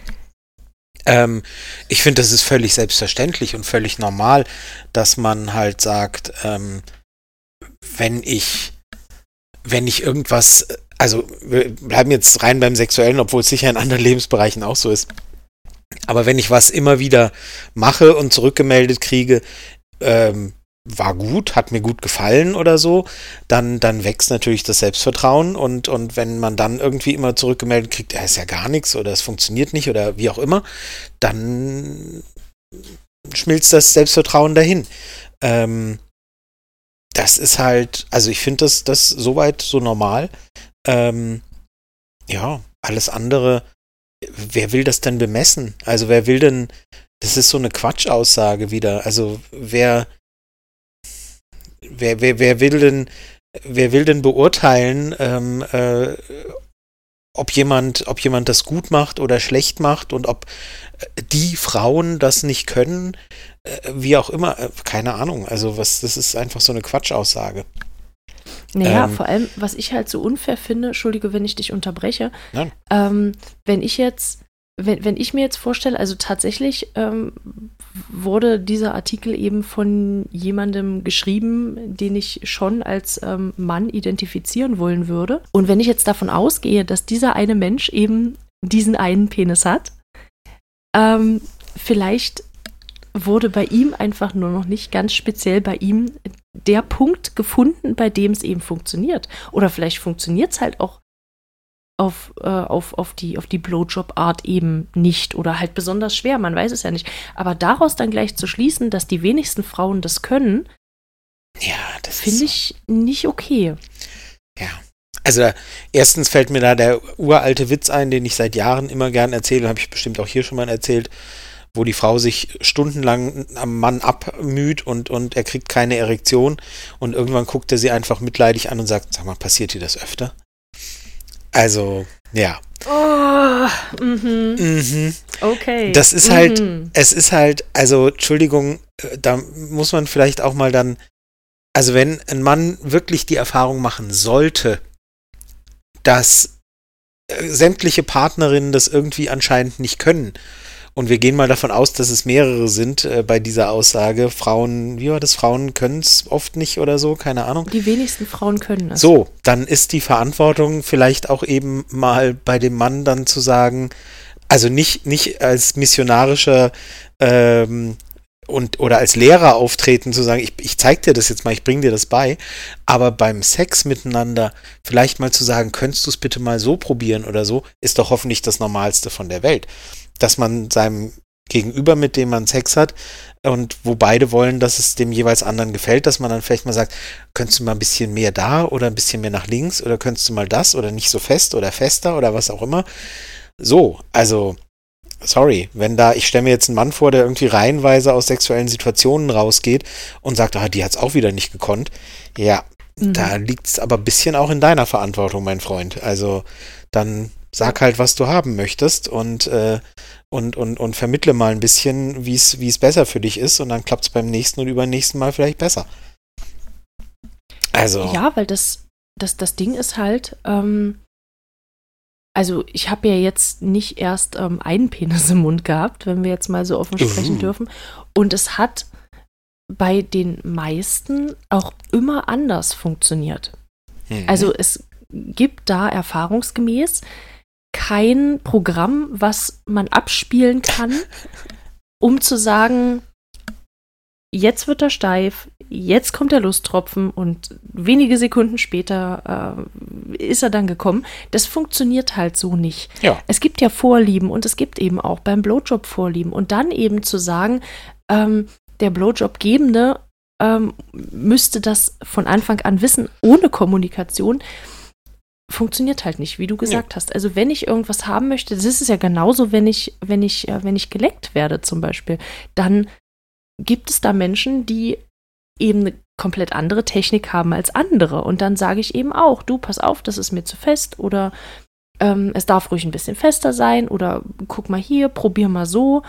ähm, ich finde, das ist völlig selbstverständlich und völlig normal, dass man halt sagt, ähm, wenn ich, wenn ich irgendwas, also wir bleiben jetzt rein beim Sexuellen, obwohl es sicher in anderen Lebensbereichen auch so ist. Aber wenn ich was immer wieder mache und zurückgemeldet kriege, ähm, war gut, hat mir gut gefallen oder so, dann, dann wächst natürlich das Selbstvertrauen und, und wenn man dann irgendwie immer zurückgemeldet kriegt, er ist ja gar nichts oder es funktioniert nicht oder wie auch immer, dann schmilzt das Selbstvertrauen dahin. Ähm, das ist halt, also ich finde das, das soweit so normal. Ähm, ja, alles andere, wer will das denn bemessen? Also wer will denn, das ist so eine Quatschaussage wieder. Also wer, wer, wer, wer will denn, wer will denn beurteilen, ähm, äh, ob jemand, ob jemand das gut macht oder schlecht macht und ob äh, die Frauen das nicht können, äh, wie auch immer, äh, keine Ahnung. Also was, das ist einfach so eine Quatschaussage. Naja, ähm, vor allem, was ich halt so unfair finde, entschuldige, wenn ich dich unterbreche, ähm, wenn ich jetzt wenn, wenn ich mir jetzt vorstelle, also tatsächlich ähm, wurde dieser Artikel eben von jemandem geschrieben, den ich schon als ähm, Mann identifizieren wollen würde. Und wenn ich jetzt davon ausgehe, dass dieser eine Mensch eben diesen einen Penis hat, ähm, vielleicht wurde bei ihm einfach nur noch nicht ganz speziell bei ihm der Punkt gefunden, bei dem es eben funktioniert. Oder vielleicht funktioniert es halt auch auf, äh, auf, auf die, auf die Blowjob-Art eben nicht oder halt besonders schwer, man weiß es ja nicht. Aber daraus dann gleich zu schließen, dass die wenigsten Frauen das können, ja, das finde ich nicht okay. Ja. Also erstens fällt mir da der uralte Witz ein, den ich seit Jahren immer gern erzähle, habe ich bestimmt auch hier schon mal erzählt, wo die Frau sich stundenlang am Mann abmüht und, und er kriegt keine Erektion und irgendwann guckt er sie einfach mitleidig an und sagt, sag mal, passiert dir das öfter? Also, ja. Oh, mhm. Mhm. Okay. Das ist halt, mhm. es ist halt, also, Entschuldigung, äh, da muss man vielleicht auch mal dann, also wenn ein Mann wirklich die Erfahrung machen sollte, dass äh, sämtliche Partnerinnen das irgendwie anscheinend nicht können und wir gehen mal davon aus, dass es mehrere sind äh, bei dieser Aussage. Frauen, wie war das? Frauen können es oft nicht oder so, keine Ahnung. Die wenigsten Frauen können es. So, dann ist die Verantwortung vielleicht auch eben mal bei dem Mann dann zu sagen, also nicht, nicht als missionarischer ähm, und oder als Lehrer auftreten, zu sagen, ich, ich zeig dir das jetzt mal, ich bring dir das bei, aber beim Sex miteinander vielleicht mal zu sagen, könntest du es bitte mal so probieren oder so, ist doch hoffentlich das Normalste von der Welt dass man seinem Gegenüber, mit dem man Sex hat, und wo beide wollen, dass es dem jeweils anderen gefällt, dass man dann vielleicht mal sagt, könntest du mal ein bisschen mehr da oder ein bisschen mehr nach links oder könntest du mal das oder nicht so fest oder fester oder was auch immer. So, also, sorry, wenn da, ich stelle mir jetzt einen Mann vor, der irgendwie reihenweise aus sexuellen Situationen rausgeht und sagt, ah, die hat es auch wieder nicht gekonnt. Ja, mhm. da liegt es aber ein bisschen auch in deiner Verantwortung, mein Freund. Also, dann sag halt, was du haben möchtest und, äh, und, und, und vermittle mal ein bisschen, wie es besser für dich ist und dann klappt es beim nächsten und übernächsten Mal vielleicht besser. Also. Ja, weil das, das, das Ding ist halt, ähm, also ich habe ja jetzt nicht erst ähm, einen Penis im Mund gehabt, wenn wir jetzt mal so offen sprechen uh. dürfen. Und es hat bei den meisten auch immer anders funktioniert. Mhm. Also es gibt da erfahrungsgemäß kein Programm, was man abspielen kann, um zu sagen, jetzt wird er steif, jetzt kommt der Lusttropfen und wenige Sekunden später äh, ist er dann gekommen. Das funktioniert halt so nicht. Ja. Es gibt ja Vorlieben und es gibt eben auch beim Blowjob Vorlieben. Und dann eben zu sagen, ähm, der Blowjob-Gebende ähm, müsste das von Anfang an wissen, ohne Kommunikation, funktioniert halt nicht, wie du gesagt ja. hast. Also wenn ich irgendwas haben möchte, das ist es ja genauso, wenn ich, wenn ich, äh, wenn ich geleckt werde zum Beispiel, dann gibt es da Menschen, die eben eine komplett andere Technik haben als andere. Und dann sage ich eben auch, du, pass auf, das ist mir zu fest oder ähm, es darf ruhig ein bisschen fester sein oder guck mal hier, probier mal so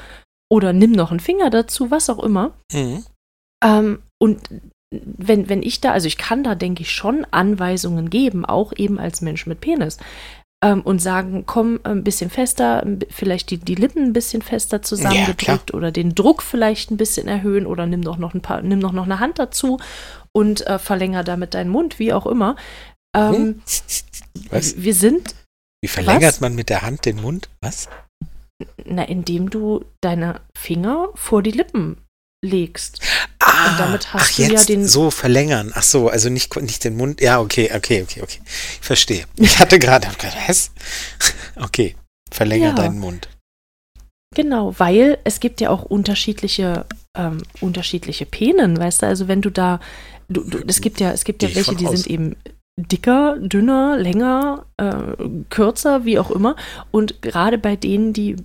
oder nimm noch einen Finger dazu, was auch immer. Mhm. Ähm, und wenn, wenn ich da, also ich kann da, denke ich, schon Anweisungen geben, auch eben als Mensch mit Penis. Ähm, und sagen, komm ein bisschen fester, vielleicht die, die Lippen ein bisschen fester zusammengedrückt ja, oder den Druck vielleicht ein bisschen erhöhen oder nimm doch noch ein paar, nimm doch noch eine Hand dazu und äh, verlänger damit deinen Mund, wie auch immer. Ähm, hm? Was? Wir sind. Wie verlängert was? man mit der Hand den Mund? Was? Na, indem du deine Finger vor die Lippen legst. Ah, und damit hast ach, du jetzt ja den. So verlängern. Ach so, also nicht, nicht den Mund. Ja, okay, okay, okay, okay. Ich verstehe. Ich hatte gerade, was? Okay, verlänger ja. deinen Mund. Genau, weil es gibt ja auch unterschiedliche, ähm, unterschiedliche Penen, weißt du, also wenn du da, du, du, es gibt ja, es gibt ja welche, die aus. sind eben dicker, dünner, länger, äh, kürzer, wie auch immer. Und gerade bei denen, die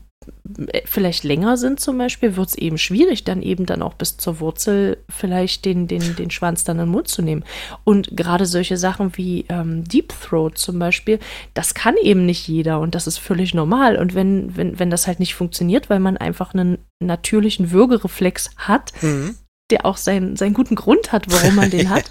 vielleicht länger sind zum Beispiel, wird es eben schwierig, dann eben dann auch bis zur Wurzel vielleicht den, den, den Schwanz dann in den Mund zu nehmen. Und gerade solche Sachen wie ähm, Deep Throat zum Beispiel, das kann eben nicht jeder und das ist völlig normal. Und wenn, wenn, wenn das halt nicht funktioniert, weil man einfach einen natürlichen Würgereflex hat, mhm. der auch seinen, seinen guten Grund hat, warum man den hat,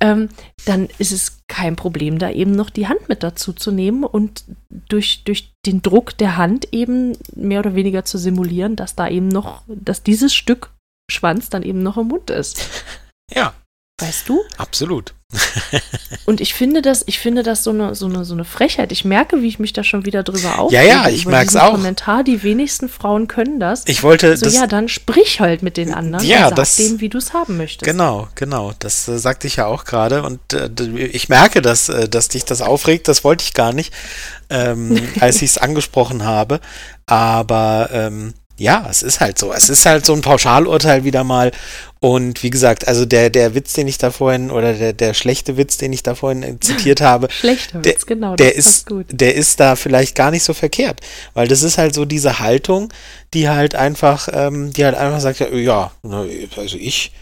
ähm, dann ist es kein Problem, da eben noch die Hand mit dazu zu nehmen und durch, durch den Druck der Hand eben mehr oder weniger zu simulieren, dass da eben noch, dass dieses Stück Schwanz dann eben noch im Mund ist. Ja. Weißt du? Absolut. Und ich finde das, ich finde das so eine, so eine, so eine Frechheit. Ich merke, wie ich mich da schon wieder drüber aufrege. Ja, ja, ich merke es auch. Kommentar, die wenigsten Frauen können das. Ich wollte so, ja, dann sprich halt mit den anderen ja, und sag das, denen, wie du es haben möchtest. Genau, genau. Das äh, sagte ich ja auch gerade und äh, ich merke, dass, äh, dass dich das aufregt. Das wollte ich gar nicht, ähm, als ich es angesprochen habe. Aber ähm, ja, es ist halt so. Es ist halt so ein Pauschalurteil wieder mal. Und wie gesagt, also der, der Witz, den ich da vorhin, oder der, der schlechte Witz, den ich da vorhin zitiert habe, Schlechter Witz, der, genau, der ist, gut. der ist da vielleicht gar nicht so verkehrt. Weil das ist halt so diese Haltung, die halt einfach, ähm, die halt einfach sagt, ja, ja also ich,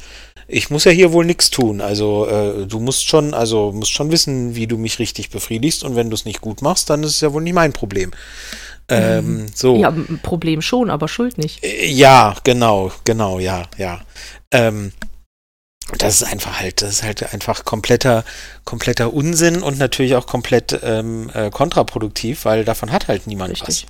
ich muss ja hier wohl nichts tun. Also äh, du musst schon, also musst schon wissen, wie du mich richtig befriedigst und wenn du es nicht gut machst, dann ist es ja wohl nicht mein Problem. Ähm, so. Ja, Problem schon, aber Schuld nicht. Äh, ja, genau, genau, ja, ja. Ähm, das ist einfach halt, das ist halt einfach kompletter, kompletter Unsinn und natürlich auch komplett ähm, äh, kontraproduktiv, weil davon hat halt niemand Richtig.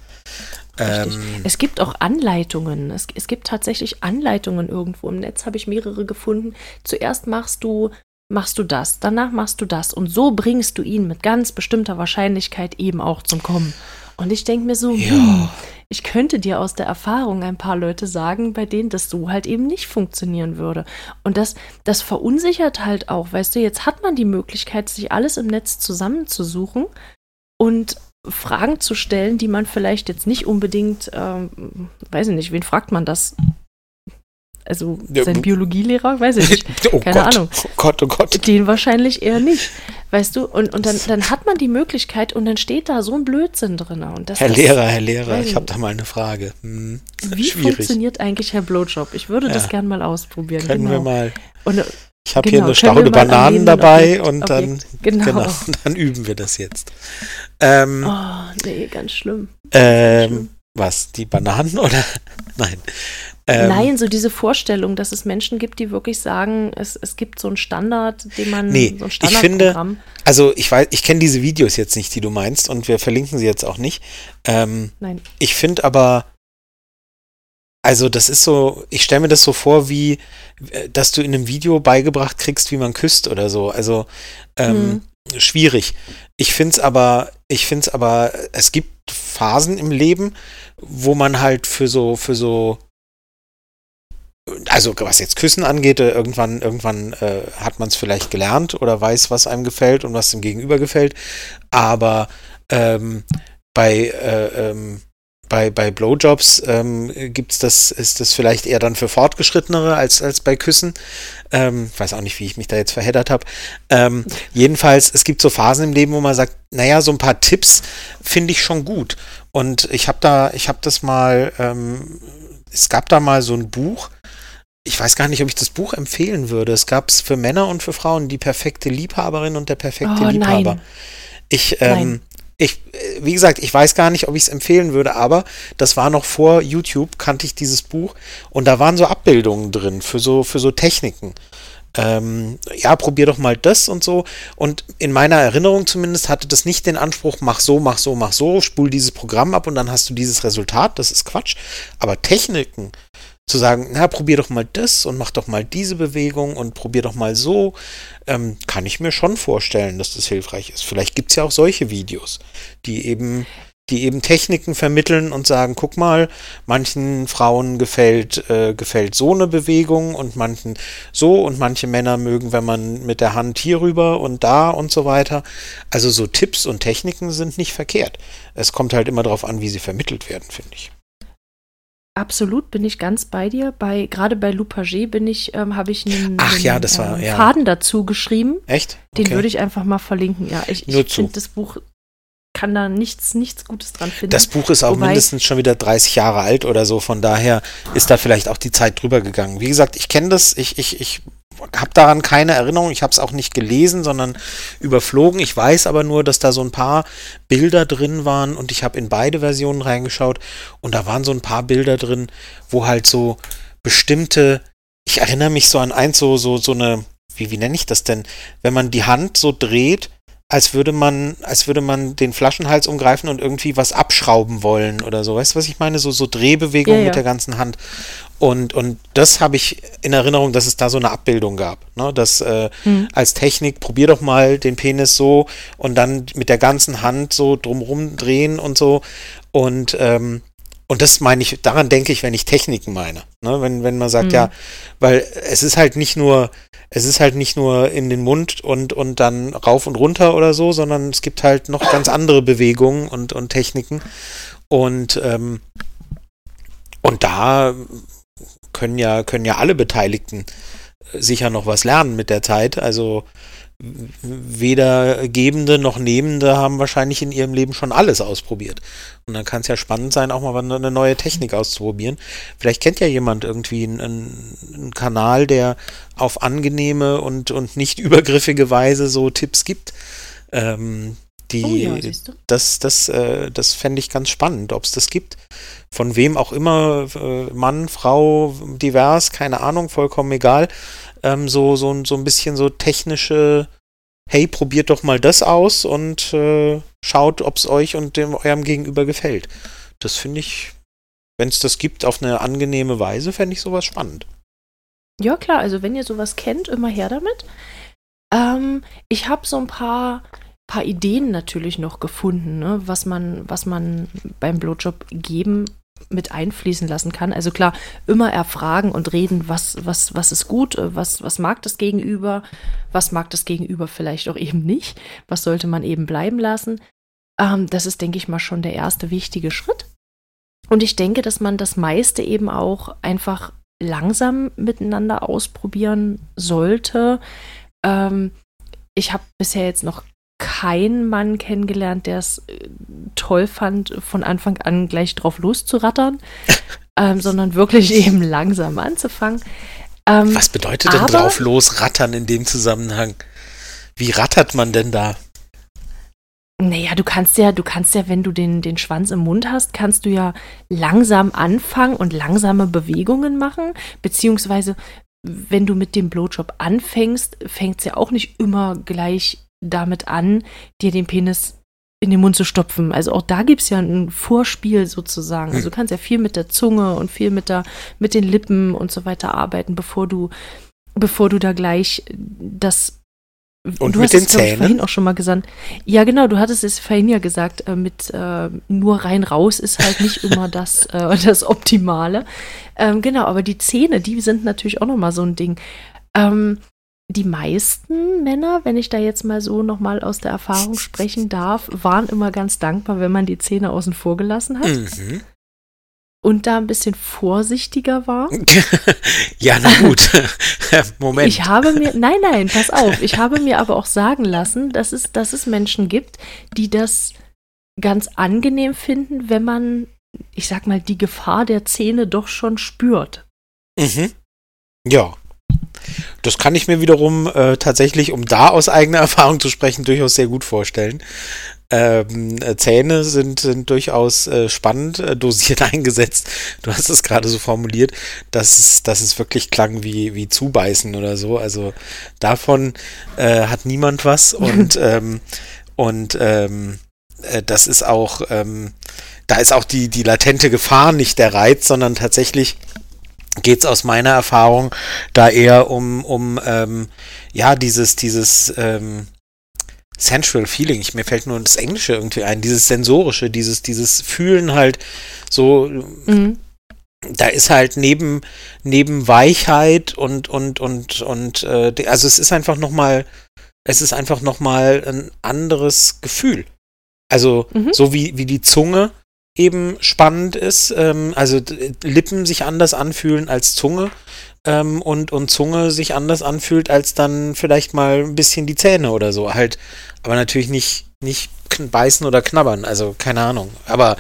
was. Ähm, es gibt auch Anleitungen. Es, es gibt tatsächlich Anleitungen irgendwo im Netz, habe ich mehrere gefunden. Zuerst machst du machst du das, danach machst du das und so bringst du ihn mit ganz bestimmter Wahrscheinlichkeit eben auch zum Kommen. Und ich denke mir so, ja. hm, ich könnte dir aus der Erfahrung ein paar Leute sagen, bei denen das so halt eben nicht funktionieren würde. Und das, das verunsichert halt auch, weißt du, jetzt hat man die Möglichkeit, sich alles im Netz zusammenzusuchen und Fragen zu stellen, die man vielleicht jetzt nicht unbedingt, ähm, weiß ich nicht, wen fragt man das? Also ja, sein Biologielehrer, weiß ich nicht. Oh Keine Gott, Ahnung. Oh Gott, oh Gott. Den wahrscheinlich eher nicht. Weißt du, und, und dann, dann hat man die Möglichkeit und dann steht da so ein Blödsinn drin. Und das, Herr Lehrer, Herr Lehrer, ich habe da mal eine Frage. Hm, wie schwierig. funktioniert eigentlich Herr Blowjob? Ich würde ja. das gern mal ausprobieren. Können genau. wir mal. Und, ich habe genau, hier eine Staude Bananen dabei und Objekt, dann, genau. genau. dann üben wir das jetzt. Ähm, oh, nee, ganz schlimm. Ähm, schlimm. Was, die Bananen oder? Nein. Ähm, Nein, so diese Vorstellung, dass es Menschen gibt, die wirklich sagen, es, es gibt so einen Standard, den man, nee, so ein ich finde, also ich weiß, ich kenne diese Videos jetzt nicht, die du meinst, und wir verlinken sie jetzt auch nicht. Ähm, Nein. Ich finde aber, also das ist so, ich stelle mir das so vor, wie, äh, dass du in einem Video beigebracht kriegst, wie man küsst oder so. Also ähm, hm. schwierig. Ich finde es aber, ich finde es aber, es gibt Phasen im Leben, wo man halt für so, für so also was jetzt Küssen angeht, äh, irgendwann, irgendwann äh, hat man es vielleicht gelernt oder weiß, was einem gefällt und was dem Gegenüber gefällt. Aber ähm, bei äh, ähm, bei, bei Blowjobs ähm, gibt's das, ist das vielleicht eher dann für Fortgeschrittenere als, als bei Küssen. Ähm, weiß auch nicht, wie ich mich da jetzt verheddert habe. Ähm, jedenfalls, es gibt so Phasen im Leben, wo man sagt, naja, so ein paar Tipps finde ich schon gut. Und ich habe da, ich habe das mal, ähm, es gab da mal so ein Buch, ich weiß gar nicht, ob ich das Buch empfehlen würde. Es gab es für Männer und für Frauen, die perfekte Liebhaberin und der perfekte oh, Liebhaber. Nein. Ich, ähm, ich, wie gesagt, ich weiß gar nicht, ob ich es empfehlen würde, aber das war noch vor YouTube, kannte ich dieses Buch und da waren so Abbildungen drin für so, für so Techniken. Ähm, ja, probier doch mal das und so. Und in meiner Erinnerung zumindest hatte das nicht den Anspruch, mach so, mach so, mach so, spul dieses Programm ab und dann hast du dieses Resultat. Das ist Quatsch. Aber Techniken, zu sagen, na, probier doch mal das und mach doch mal diese Bewegung und probier doch mal so, ähm, kann ich mir schon vorstellen, dass das hilfreich ist. Vielleicht gibt es ja auch solche Videos, die eben, die eben Techniken vermitteln und sagen, guck mal, manchen Frauen gefällt, äh, gefällt so eine Bewegung und manchen so und manche Männer mögen, wenn man mit der Hand hier rüber und da und so weiter. Also so Tipps und Techniken sind nicht verkehrt. Es kommt halt immer darauf an, wie sie vermittelt werden, finde ich. Absolut bin ich ganz bei dir. Bei gerade bei Loupagé bin ich, ähm, habe ich einen, Ach, einen, ja, das war, ähm, ja. Faden dazu geschrieben. Echt? Okay. Den würde ich einfach mal verlinken. Ja, ich, ich finde das Buch kann da nichts, nichts Gutes dran finden. Das Buch ist auch Wobei, mindestens schon wieder 30 Jahre alt oder so, von daher ist da vielleicht auch die Zeit drüber gegangen. Wie gesagt, ich kenne das, ich, ich, ich habe daran keine Erinnerung. Ich habe es auch nicht gelesen, sondern überflogen. Ich weiß aber nur, dass da so ein paar Bilder drin waren und ich habe in beide Versionen reingeschaut und da waren so ein paar Bilder drin, wo halt so bestimmte, ich erinnere mich so an eins, so, so, so eine, wie, wie nenne ich das denn? Wenn man die Hand so dreht, als würde man, als würde man den Flaschenhals umgreifen und irgendwie was abschrauben wollen oder so. Weißt du, was ich meine? So, so Drehbewegungen ja, ja. mit der ganzen Hand. Und, und das habe ich in Erinnerung, dass es da so eine Abbildung gab. Ne? Das äh, hm. als Technik, probier doch mal den Penis so und dann mit der ganzen Hand so drumrum drehen und so. Und ähm, und das meine ich, daran denke ich, wenn ich Techniken meine. Ne? Wenn, wenn man sagt, mhm. ja, weil es ist halt nicht nur, es ist halt nicht nur in den Mund und, und dann rauf und runter oder so, sondern es gibt halt noch ganz andere Bewegungen und, und Techniken. Und, ähm, und da können ja, können ja alle Beteiligten sicher noch was lernen mit der Zeit. Also weder Gebende noch Nehmende haben wahrscheinlich in ihrem Leben schon alles ausprobiert. Und dann kann es ja spannend sein, auch mal eine neue Technik auszuprobieren. Vielleicht kennt ja jemand irgendwie einen, einen Kanal, der auf angenehme und, und nicht übergriffige Weise so Tipps gibt. Ähm, die, oh ja, das, das, äh, das fände ich ganz spannend, ob es das gibt. Von wem auch immer, äh, Mann, Frau, divers, keine Ahnung, vollkommen egal ähm, so, so, so ein bisschen so technische, hey, probiert doch mal das aus und äh, schaut, ob es euch und dem eurem Gegenüber gefällt. Das finde ich, wenn es das gibt, auf eine angenehme Weise, fände ich sowas spannend. Ja, klar, also wenn ihr sowas kennt, immer her damit. Ähm, ich habe so ein paar, paar Ideen natürlich noch gefunden, ne, was man, was man beim Blowjob geben mit einfließen lassen kann. Also klar, immer erfragen und reden, was, was, was ist gut, äh, was, was mag das Gegenüber, was mag das Gegenüber vielleicht auch eben nicht, was sollte man eben bleiben lassen. Ähm, das ist, denke ich mal, schon der erste wichtige Schritt. Und ich denke, dass man das meiste eben auch einfach langsam miteinander ausprobieren sollte. Ähm, ich habe bisher jetzt noch keinen Mann kennengelernt, der es äh, toll fand, von Anfang an gleich drauf loszurattern, ähm, sondern wirklich eben langsam anzufangen. Ähm, Was bedeutet denn aber, drauf losrattern in dem Zusammenhang? Wie rattert man denn da? Naja, du kannst ja, du kannst ja, wenn du den, den Schwanz im Mund hast, kannst du ja langsam anfangen und langsame Bewegungen machen, beziehungsweise wenn du mit dem Blowjob anfängst, fängt es ja auch nicht immer gleich damit an, dir den Penis in den Mund zu stopfen. Also auch da gibt es ja ein Vorspiel sozusagen. Also du kannst ja viel mit der Zunge und viel mit der, mit den Lippen und so weiter arbeiten, bevor du, bevor du da gleich das Und du mit hast den es, glaub ich, Zähnen? vorhin auch schon mal gesagt. Ja, genau, du hattest es vorhin ja gesagt, äh, mit äh, nur rein raus ist halt nicht immer das, äh, das Optimale. Ähm, genau, aber die Zähne, die sind natürlich auch nochmal so ein Ding. Ähm, die meisten Männer, wenn ich da jetzt mal so nochmal aus der Erfahrung sprechen darf, waren immer ganz dankbar, wenn man die Zähne außen vor gelassen hat Mhm. und da ein bisschen vorsichtiger war. ja, na gut. Moment. Ich habe mir, nein, nein, pass auf, ich habe mir aber auch sagen lassen, dass es, dass es Menschen gibt, die das ganz angenehm finden, wenn man, ich sag mal, die Gefahr der Zähne doch schon spürt. Mhm. Ja. Das kann ich mir wiederum äh, tatsächlich, um da aus eigener Erfahrung zu sprechen, durchaus sehr gut vorstellen. Ähm, äh, Zähne sind, sind durchaus äh, spannend äh, dosiert eingesetzt. Du hast es gerade so formuliert, dass es, dass es wirklich klang wie, wie Zubeißen oder so. Also davon äh, hat niemand was und, ähm, und ähm, äh, das ist auch, ähm, da ist auch die, die latente Gefahr nicht der Reiz, sondern tatsächlich geht es aus meiner Erfahrung da eher um, um ähm, ja, dieses, dieses ähm, Sensual Feeling. Ich, mir fällt nur das Englische irgendwie ein, dieses Sensorische, dieses, dieses Fühlen halt so, Mhm. da ist halt neben, neben Weichheit und, und, und, und, äh, also es ist einfach nochmal, es ist einfach nochmal ein anderes Gefühl. Also, Mhm. so wie, wie die Zunge eben spannend ist, ähm, also Lippen sich anders anfühlen als Zunge ähm, und, und Zunge sich anders anfühlt als dann vielleicht mal ein bisschen die Zähne oder so. Halt, aber natürlich nicht, nicht beißen oder knabbern, also keine Ahnung. Aber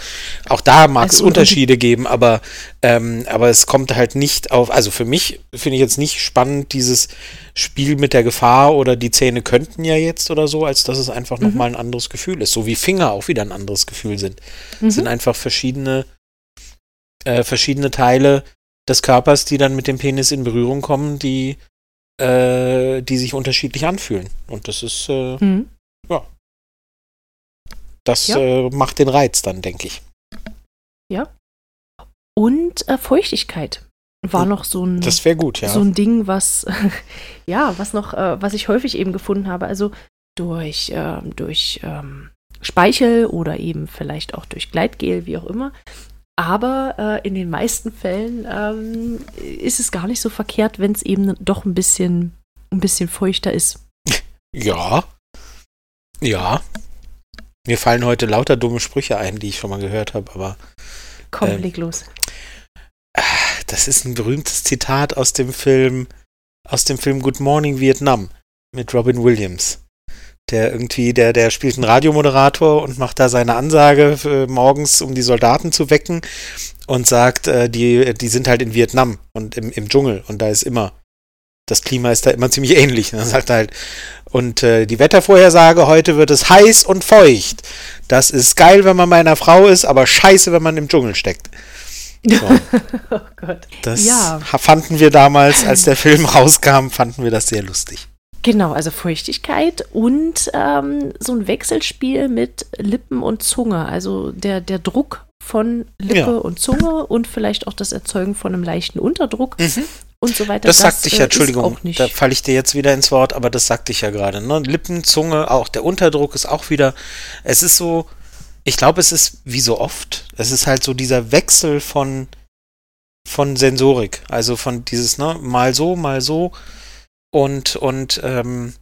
auch da mag es Also, die- Unterschiede geben, aber, ähm, aber es kommt halt nicht auf, also für mich finde ich jetzt nicht spannend, dieses Spiel mit der Gefahr oder die Zähne könnten ja jetzt oder so, als dass es einfach Mhm. nochmal ein anderes Gefühl ist. So wie Finger auch wieder ein anderes Gefühl sind. Mhm. Es sind einfach verschiedene, äh, verschiedene Teile des Körpers, die dann mit dem Penis in Berührung kommen, die, äh, die sich unterschiedlich anfühlen. Und das ist, äh, Mhm. Das Ja. äh, macht den Reiz dann, denke ich. Und äh, Feuchtigkeit war Und noch so ein, Das wäre gut, ja. so ein Ding, was, ja, was noch, äh, was ich häufig eben gefunden habe. Also durch, ähm, durch ähm, Speichel oder eben vielleicht auch durch Gleitgel, wie auch immer. Aber äh, in den meisten Fällen ähm, ist es gar nicht so verkehrt, wenn es eben doch ein bisschen, ein bisschen feuchter ist. Ja. Ja. Mir fallen heute lauter dumme Sprüche ein, die ich schon mal gehört habe, aber Komm, Ähm, leg los. das ist ein berühmtes Zitat aus dem Film, aus dem Film Good Morning Vietnam mit Robin Williams. Der irgendwie, der, der spielt einen Radiomoderator und macht da seine Ansage für morgens, um die Soldaten zu wecken und sagt, äh, die, die sind halt in Vietnam und im, im Dschungel und da ist immer, das Klima ist da immer ziemlich ähnlich. Und dann sagt halt, und äh, die Wettervorhersage heute wird es heiß und feucht. Das ist geil, wenn man bei einer Frau ist, aber scheiße, wenn man im Dschungel steckt. So. oh Gott. Das Ja. fanden wir damals, als der Film rauskam, fanden wir das sehr lustig. Genau, also Feuchtigkeit und ähm, so ein Wechselspiel mit Lippen und Zunge. Also der, der Druck von Lippe Ja. und Zunge und vielleicht auch das Erzeugen von einem leichten Unterdruck und so weiter. Das, sagte ich ja, äh, Entschuldigung, auch nicht. da falle ich dir jetzt wieder ins Wort, aber das sagte ich ja gerade. Ne? Lippen, Zunge, auch der Unterdruck ist auch wieder, es ist so, ich glaube, es ist wie so oft, es ist halt so dieser Wechsel von, von Sensorik, also von dieses, ne, mal so, mal so und, und, ähm,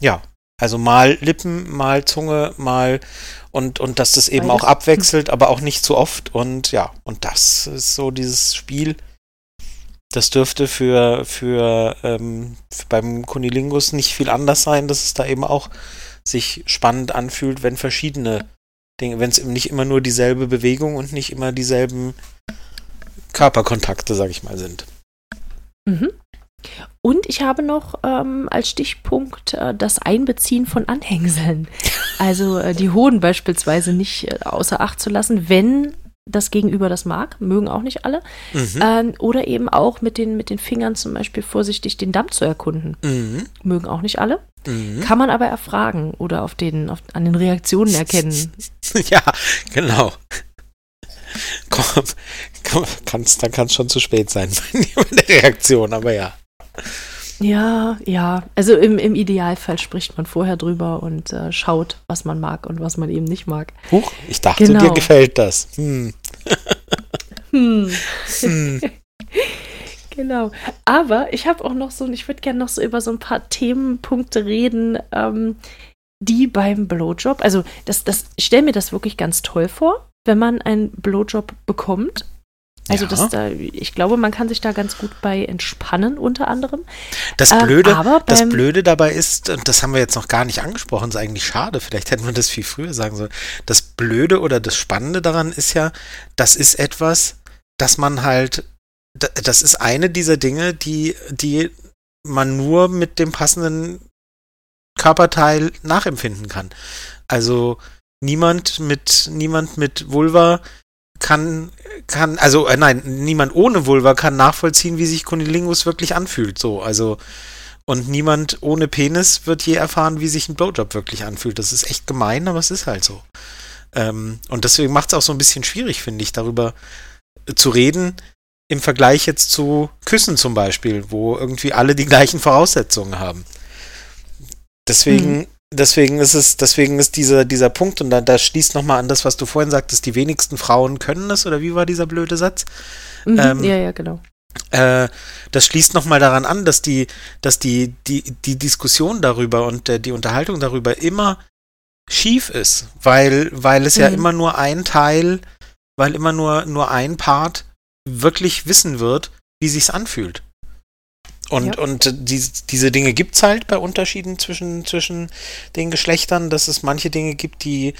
ja, also mal Lippen, mal Zunge, mal und, und dass das eben Beides. auch abwechselt, aber auch nicht zu oft und ja, und das ist so dieses Spiel, das dürfte für, für, ähm, für beim Kunilingus nicht viel anders sein, dass es da eben auch sich spannend anfühlt, wenn verschiedene Dinge, wenn es eben nicht immer nur dieselbe Bewegung und nicht immer dieselben Körperkontakte, sag ich mal, sind. Mhm. Und ich habe noch ähm, als Stichpunkt äh, das Einbeziehen von Anhängseln. Also äh, die Hoden beispielsweise nicht äh, außer Acht zu lassen, wenn das Gegenüber das mag, mögen auch nicht alle. Mhm. Ähm, oder eben auch mit den, mit den Fingern zum Beispiel vorsichtig den Damm zu erkunden. Mhm. Mögen auch nicht alle. Mhm. Kann man aber erfragen oder auf den, auf, an den Reaktionen erkennen. Ja, genau. Komm, komm kann's, dann kann es schon zu spät sein bei der Reaktion, aber ja. Ja, ja. Also im, im Idealfall spricht man vorher drüber und äh, schaut, was man mag und was man eben nicht mag. Huch, ich dachte, Genau. dir gefällt das. Hm. Hm. Hm. Genau. Aber ich habe auch noch so, ich würde gerne noch so über so ein paar Themenpunkte reden, ähm, die beim Blowjob, also das, das, ich stelle mir das wirklich ganz toll vor, wenn man einen Blowjob bekommt. Also Ja. das da, ich glaube, man kann sich da ganz gut bei entspannen, unter anderem. Das Ähm, Blöde, aber das Blöde dabei ist, und das haben wir jetzt noch gar nicht angesprochen, ist eigentlich schade, vielleicht hätten wir das viel früher sagen sollen. Das Blöde oder das Spannende daran ist ja, das ist etwas, das man halt, da- das ist eine dieser Dinge, die, die man nur mit dem passenden Körperteil nachempfinden kann. Also niemand mit, niemand mit Vulva kann, kann, also äh, nein, niemand ohne Vulva kann nachvollziehen, wie sich Kunilingus wirklich anfühlt. So, also und niemand ohne Penis wird je erfahren, wie sich ein Blowjob wirklich anfühlt. Das ist echt gemein, aber es ist halt so. Ähm, und deswegen macht es auch so ein bisschen schwierig, finde ich, darüber zu reden, im Vergleich jetzt zu Küssen zum Beispiel, wo irgendwie alle die gleichen Voraussetzungen haben. Deswegen, deswegen ist es, deswegen ist dieser, dieser Punkt, und da, da schließt nochmal an das, was du vorhin sagtest, die wenigsten Frauen können das, oder wie war dieser blöde Satz? Mhm, Ähm, ja, ja, genau. Äh, das schließt nochmal daran an, dass die, dass die, die, die Diskussion darüber und äh, die Unterhaltung darüber immer schief ist, weil, weil es ja Mhm. immer nur ein Teil, weil immer nur, nur ein Part wirklich wissen wird, wie sich's anfühlt. Und, Ja. und die, diese Dinge gibt's halt bei Unterschieden zwischen, zwischen den Geschlechtern, dass es manche Dinge gibt, die,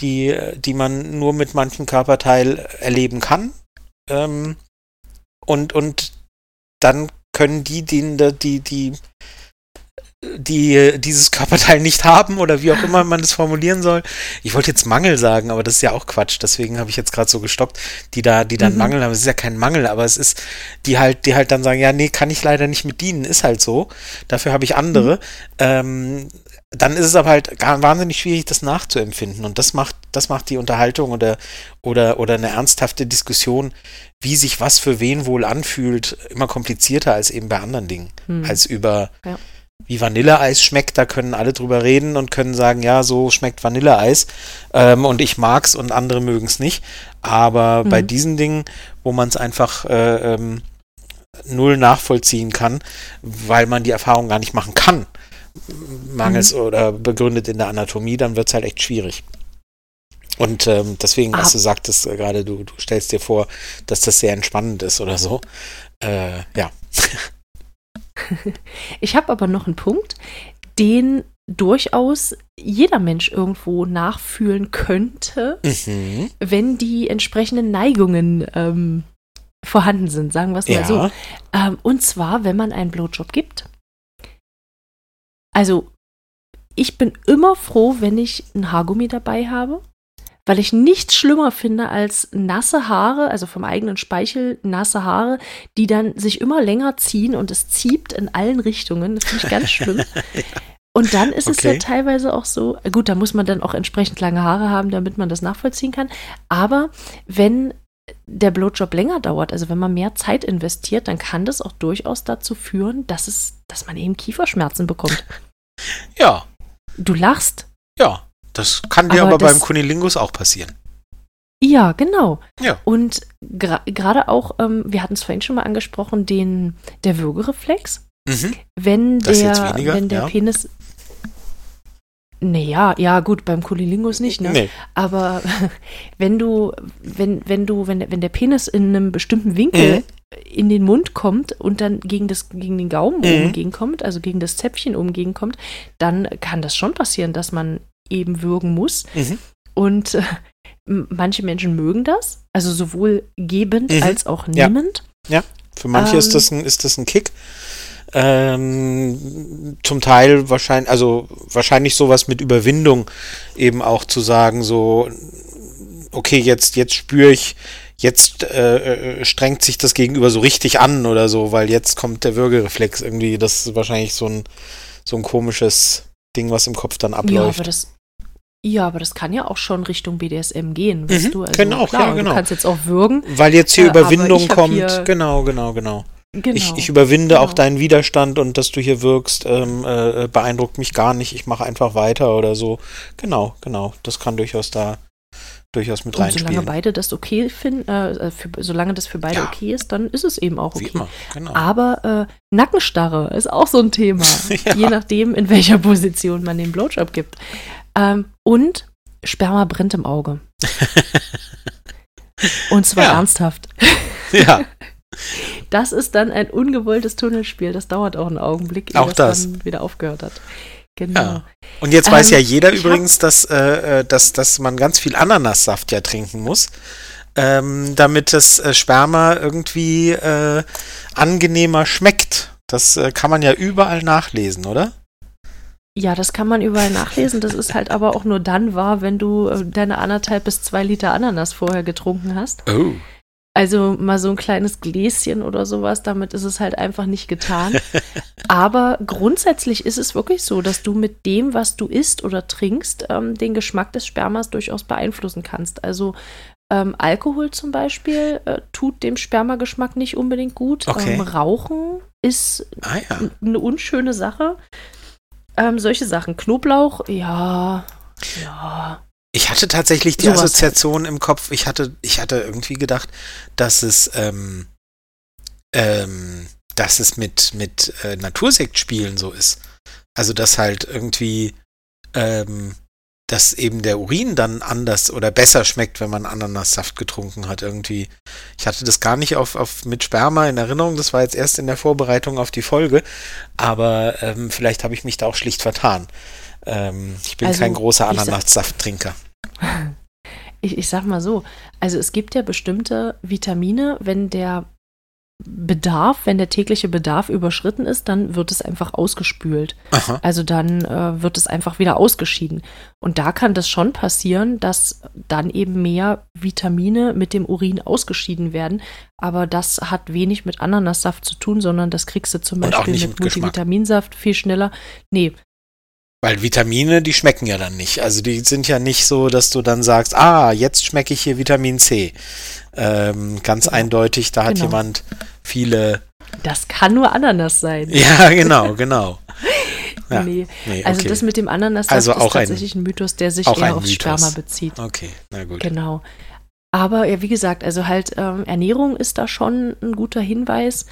die, die man nur mit manchem Körperteil erleben kann. Ähm, und, und dann können die, die, die, die, die dieses Körperteil nicht haben oder wie auch immer man das formulieren soll. Ich wollte jetzt Mangel sagen, aber das ist ja auch Quatsch, deswegen habe ich jetzt gerade so gestoppt, die da, die dann Mhm. Mangel haben. Es ist ja kein Mangel, aber es ist, die halt, die halt dann sagen, ja, nee, kann ich leider nicht mit dienen, ist halt so. Dafür habe ich andere. Ähm, dann ist es aber halt wahnsinnig schwierig, das nachzuempfinden. Und das macht, das macht die Unterhaltung oder, oder, oder eine ernsthafte Diskussion, wie sich was für wen wohl anfühlt, immer komplizierter als eben bei anderen Dingen. Hm. Als über, Ja. Wie Vanilleeis schmeckt, da können alle drüber reden und können sagen, ja, so schmeckt Vanilleeis. Ähm, und ich mag's und andere mögen's nicht. Aber bei Mhm. diesen Dingen, wo man es einfach äh, ähm, null nachvollziehen kann, weil man die Erfahrung gar nicht machen kann, mangels oder begründet in der Anatomie, dann wird es halt echt schwierig. Und ähm, deswegen, als Ah. du sagtest äh, gerade, du, du stellst dir vor, dass das sehr entspannend ist oder so. Äh, ja. Ich habe aber noch einen Punkt, den durchaus jeder Mensch irgendwo nachfühlen könnte, Mhm. wenn die entsprechenden Neigungen ähm, vorhanden sind, sagen wir es mal so. Ja. Ähm, und zwar, wenn man einen Blowjob gibt. Also, ich bin immer froh, wenn ich ein Haargummi dabei habe, weil ich nichts schlimmer finde als nasse Haare, also vom eigenen Speichel nasse Haare, die dann sich immer länger ziehen und es zieht in allen Richtungen. Das finde ich ganz schlimm. Und dann ist es ja Okay. teilweise auch so, gut, da muss man dann auch entsprechend lange Haare haben, damit man das nachvollziehen kann. Aber wenn der Blowjob länger dauert, also wenn man mehr Zeit investiert, dann kann das auch durchaus dazu führen, dass es, dass man eben Kieferschmerzen bekommt. Ja, Du lachst. ja. Das kann dir Aber aber, beim Kunilingus auch passieren. Ja, genau. Ja. Und gra- gerade auch, ähm, wir hatten es vorhin schon mal angesprochen, den, der Würgereflex. Mhm. Wenn Das der, weniger, wenn der ja. Penis. Naja, ja, gut, beim Kunilingus nicht, ne? Nee. Aber wenn du, wenn, wenn du, wenn, wenn der Penis in einem bestimmten Winkel Mhm. in den Mund kommt und dann gegen, das, gegen den Gaumen Mhm. oben gegenkommt, also gegen das Zäpfchen oben gegenkommt, dann kann das schon passieren, dass man eben würgen muss. Mhm. Und äh, manche Menschen mögen das, also sowohl gebend Mhm. als auch Ja. nehmend. Für manche Ähm. ist, das ein, ist das ein Kick. Ähm, zum Teil wahrscheinlich, also wahrscheinlich sowas mit Überwindung eben auch zu sagen, so, okay, jetzt, jetzt spüre ich, jetzt äh, äh, strengt sich das Gegenüber so richtig an oder so, weil jetzt kommt der Würgereflex irgendwie. Das ist wahrscheinlich so ein, so ein komisches Ding, was im Kopf dann Ja, abläuft. aber das. Ja, aber das kann ja auch schon Richtung BDSM gehen, weißt Mhm, du? Also können auch, klar, ja, genau. Du kannst jetzt auch würgen. Weil jetzt hier Äh, Überwindung kommt. hier- Genau, genau, genau. Genau. Ich, ich überwinde Genau. auch deinen Widerstand und dass du hier wirkst, ähm, äh, beeindruckt mich gar nicht. Ich mache einfach weiter oder so. Genau, genau. Das kann durchaus da durchaus mit Und solange reinspielen. beide das okay finden, äh, für, solange das für beide Ja. okay ist, dann ist es eben auch Wie okay. immer, genau. Aber äh, Nackenstarre ist auch so ein Thema, Ja. je nachdem, in welcher Position man den Blowjob gibt. Ähm, und Sperma brennt im Auge. Und zwar Ja. ernsthaft. ja, Das ist dann ein ungewolltes Tunnelspiel. Das dauert auch einen Augenblick, ehe Auch das. dann wieder aufgehört hat. Genau. Ja. Und jetzt weiß Ähm, ja jeder übrigens, dass, äh, äh, dass, dass man ganz viel Ananassaft ja trinken muss, ähm, damit das äh, Sperma irgendwie äh, angenehmer schmeckt. Das äh, kann man ja überall nachlesen, oder? Ja, das kann man überall nachlesen. Das ist halt aber auch nur dann wahr, wenn du deine anderthalb bis zwei Liter Ananas vorher getrunken hast. Oh. Also mal so ein kleines Gläschen oder sowas, damit ist es halt einfach nicht getan. Aber grundsätzlich ist es wirklich so, dass du mit dem, was du isst oder trinkst, ähm, den Geschmack des Spermas durchaus beeinflussen kannst. Also ähm, Alkohol zum Beispiel äh, tut dem Spermageschmack nicht unbedingt gut. Okay. Ähm, Rauchen ist Ah ja. eine unschöne Sache. Ähm, solche Sachen. Knoblauch, ja, ja. Ich hatte tatsächlich die Sowas halt. Assoziation im Kopf. Ich hatte, ich hatte irgendwie gedacht, dass es, ähm, ähm, dass es mit, mit äh, Natursektspielen so ist. Also, dass halt irgendwie, ähm, dass eben der Urin dann anders oder besser schmeckt, wenn man Ananassaft getrunken hat. Irgendwie. Ich hatte das gar nicht auf, auf mit Sperma in Erinnerung. Das war jetzt erst in der Vorbereitung auf die Folge. Aber ähm, vielleicht habe ich mich da auch schlicht vertan. Ähm, ich bin Also, kein großer Ananassaft-Trinker. Ich, ich sag mal so, also es gibt ja bestimmte Vitamine, wenn der Bedarf, wenn der tägliche Bedarf überschritten ist, dann wird es einfach ausgespült. Aha. Also dann äh, wird es einfach wieder ausgeschieden. Und da kann das schon passieren, dass dann eben mehr Vitamine mit dem Urin ausgeschieden werden. Aber das hat wenig mit Ananassaft zu tun, sondern das kriegst du zum Beispiel mit. Multivitaminsaft viel schneller. Nee, Weil Vitamine, die schmecken ja dann nicht. Also die sind ja nicht so, dass du dann sagst, ah, jetzt schmecke ich hier Vitamin C. Ähm, ganz Genau. eindeutig, da hat Genau. jemand viele. das kann nur Ananas sein. Ja, genau, genau. Ja. Nee. Nee, Also okay. das mit dem Ananassaft Also ist auch ein- tatsächlich ein, Mythos, der sich eher Mythos. Sperma bezieht. okay, na gut. Genau. Aber ja, wie gesagt, also halt ähm, Ernährung ist da schon ein guter Hinweis.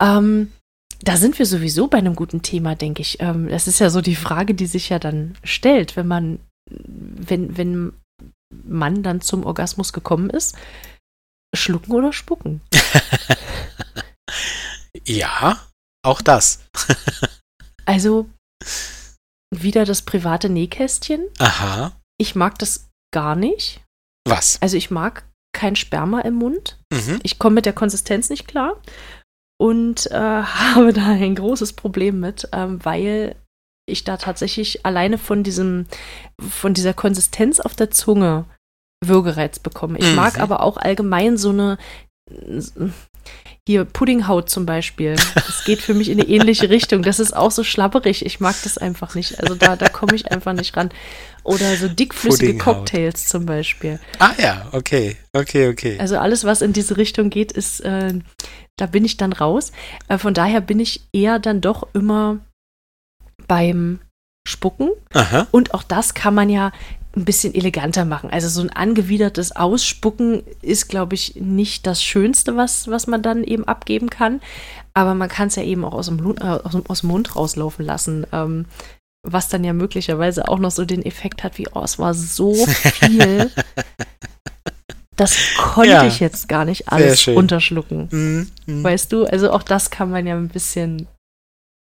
Ähm, da sind wir sowieso bei einem guten Thema, denke ich. Ähm, das ist ja so die Frage, die sich ja dann stellt, wenn man, wenn, wenn man dann zum Orgasmus gekommen ist. Schlucken oder spucken? Ja, auch das. Also wieder das private Nähkästchen. Aha. Ich mag das gar nicht. Was? Also ich mag kein Sperma im Mund. Mhm. Ich komme mit der Konsistenz nicht klar und äh, habe da ein großes Problem mit, ähm, weil ich da tatsächlich alleine von diesem, von dieser Konsistenz auf der Zunge Würgereiz bekomme. Ich mag Mhm. aber auch allgemein so eine hier Puddinghaut zum Beispiel. Das geht für mich in eine ähnliche Richtung. Das ist auch so schlapperig. Ich mag das einfach nicht. Also da, da komme ich einfach nicht ran. Oder so dickflüssige. Cocktails zum Beispiel. Ah ja, okay, okay, okay. Also alles, was in diese Richtung geht, ist, äh, da bin ich dann raus. Äh, von daher bin ich eher dann doch immer beim Spucken. Aha. Und auch das kann man ja ein bisschen eleganter machen. Also so ein angewidertes Ausspucken ist, glaube ich, nicht das Schönste, was, was man dann eben abgeben kann. Aber man kann es ja eben auch aus dem, äh, aus, dem, aus dem Mund rauslaufen lassen. Ähm, was dann ja möglicherweise auch noch so den Effekt hat, wie, oh, es war so viel. Das konnte Ja. ich jetzt gar nicht alles schön. runterschlucken. Mhm, mhm. Weißt du? Also auch das kann man ja ein bisschen,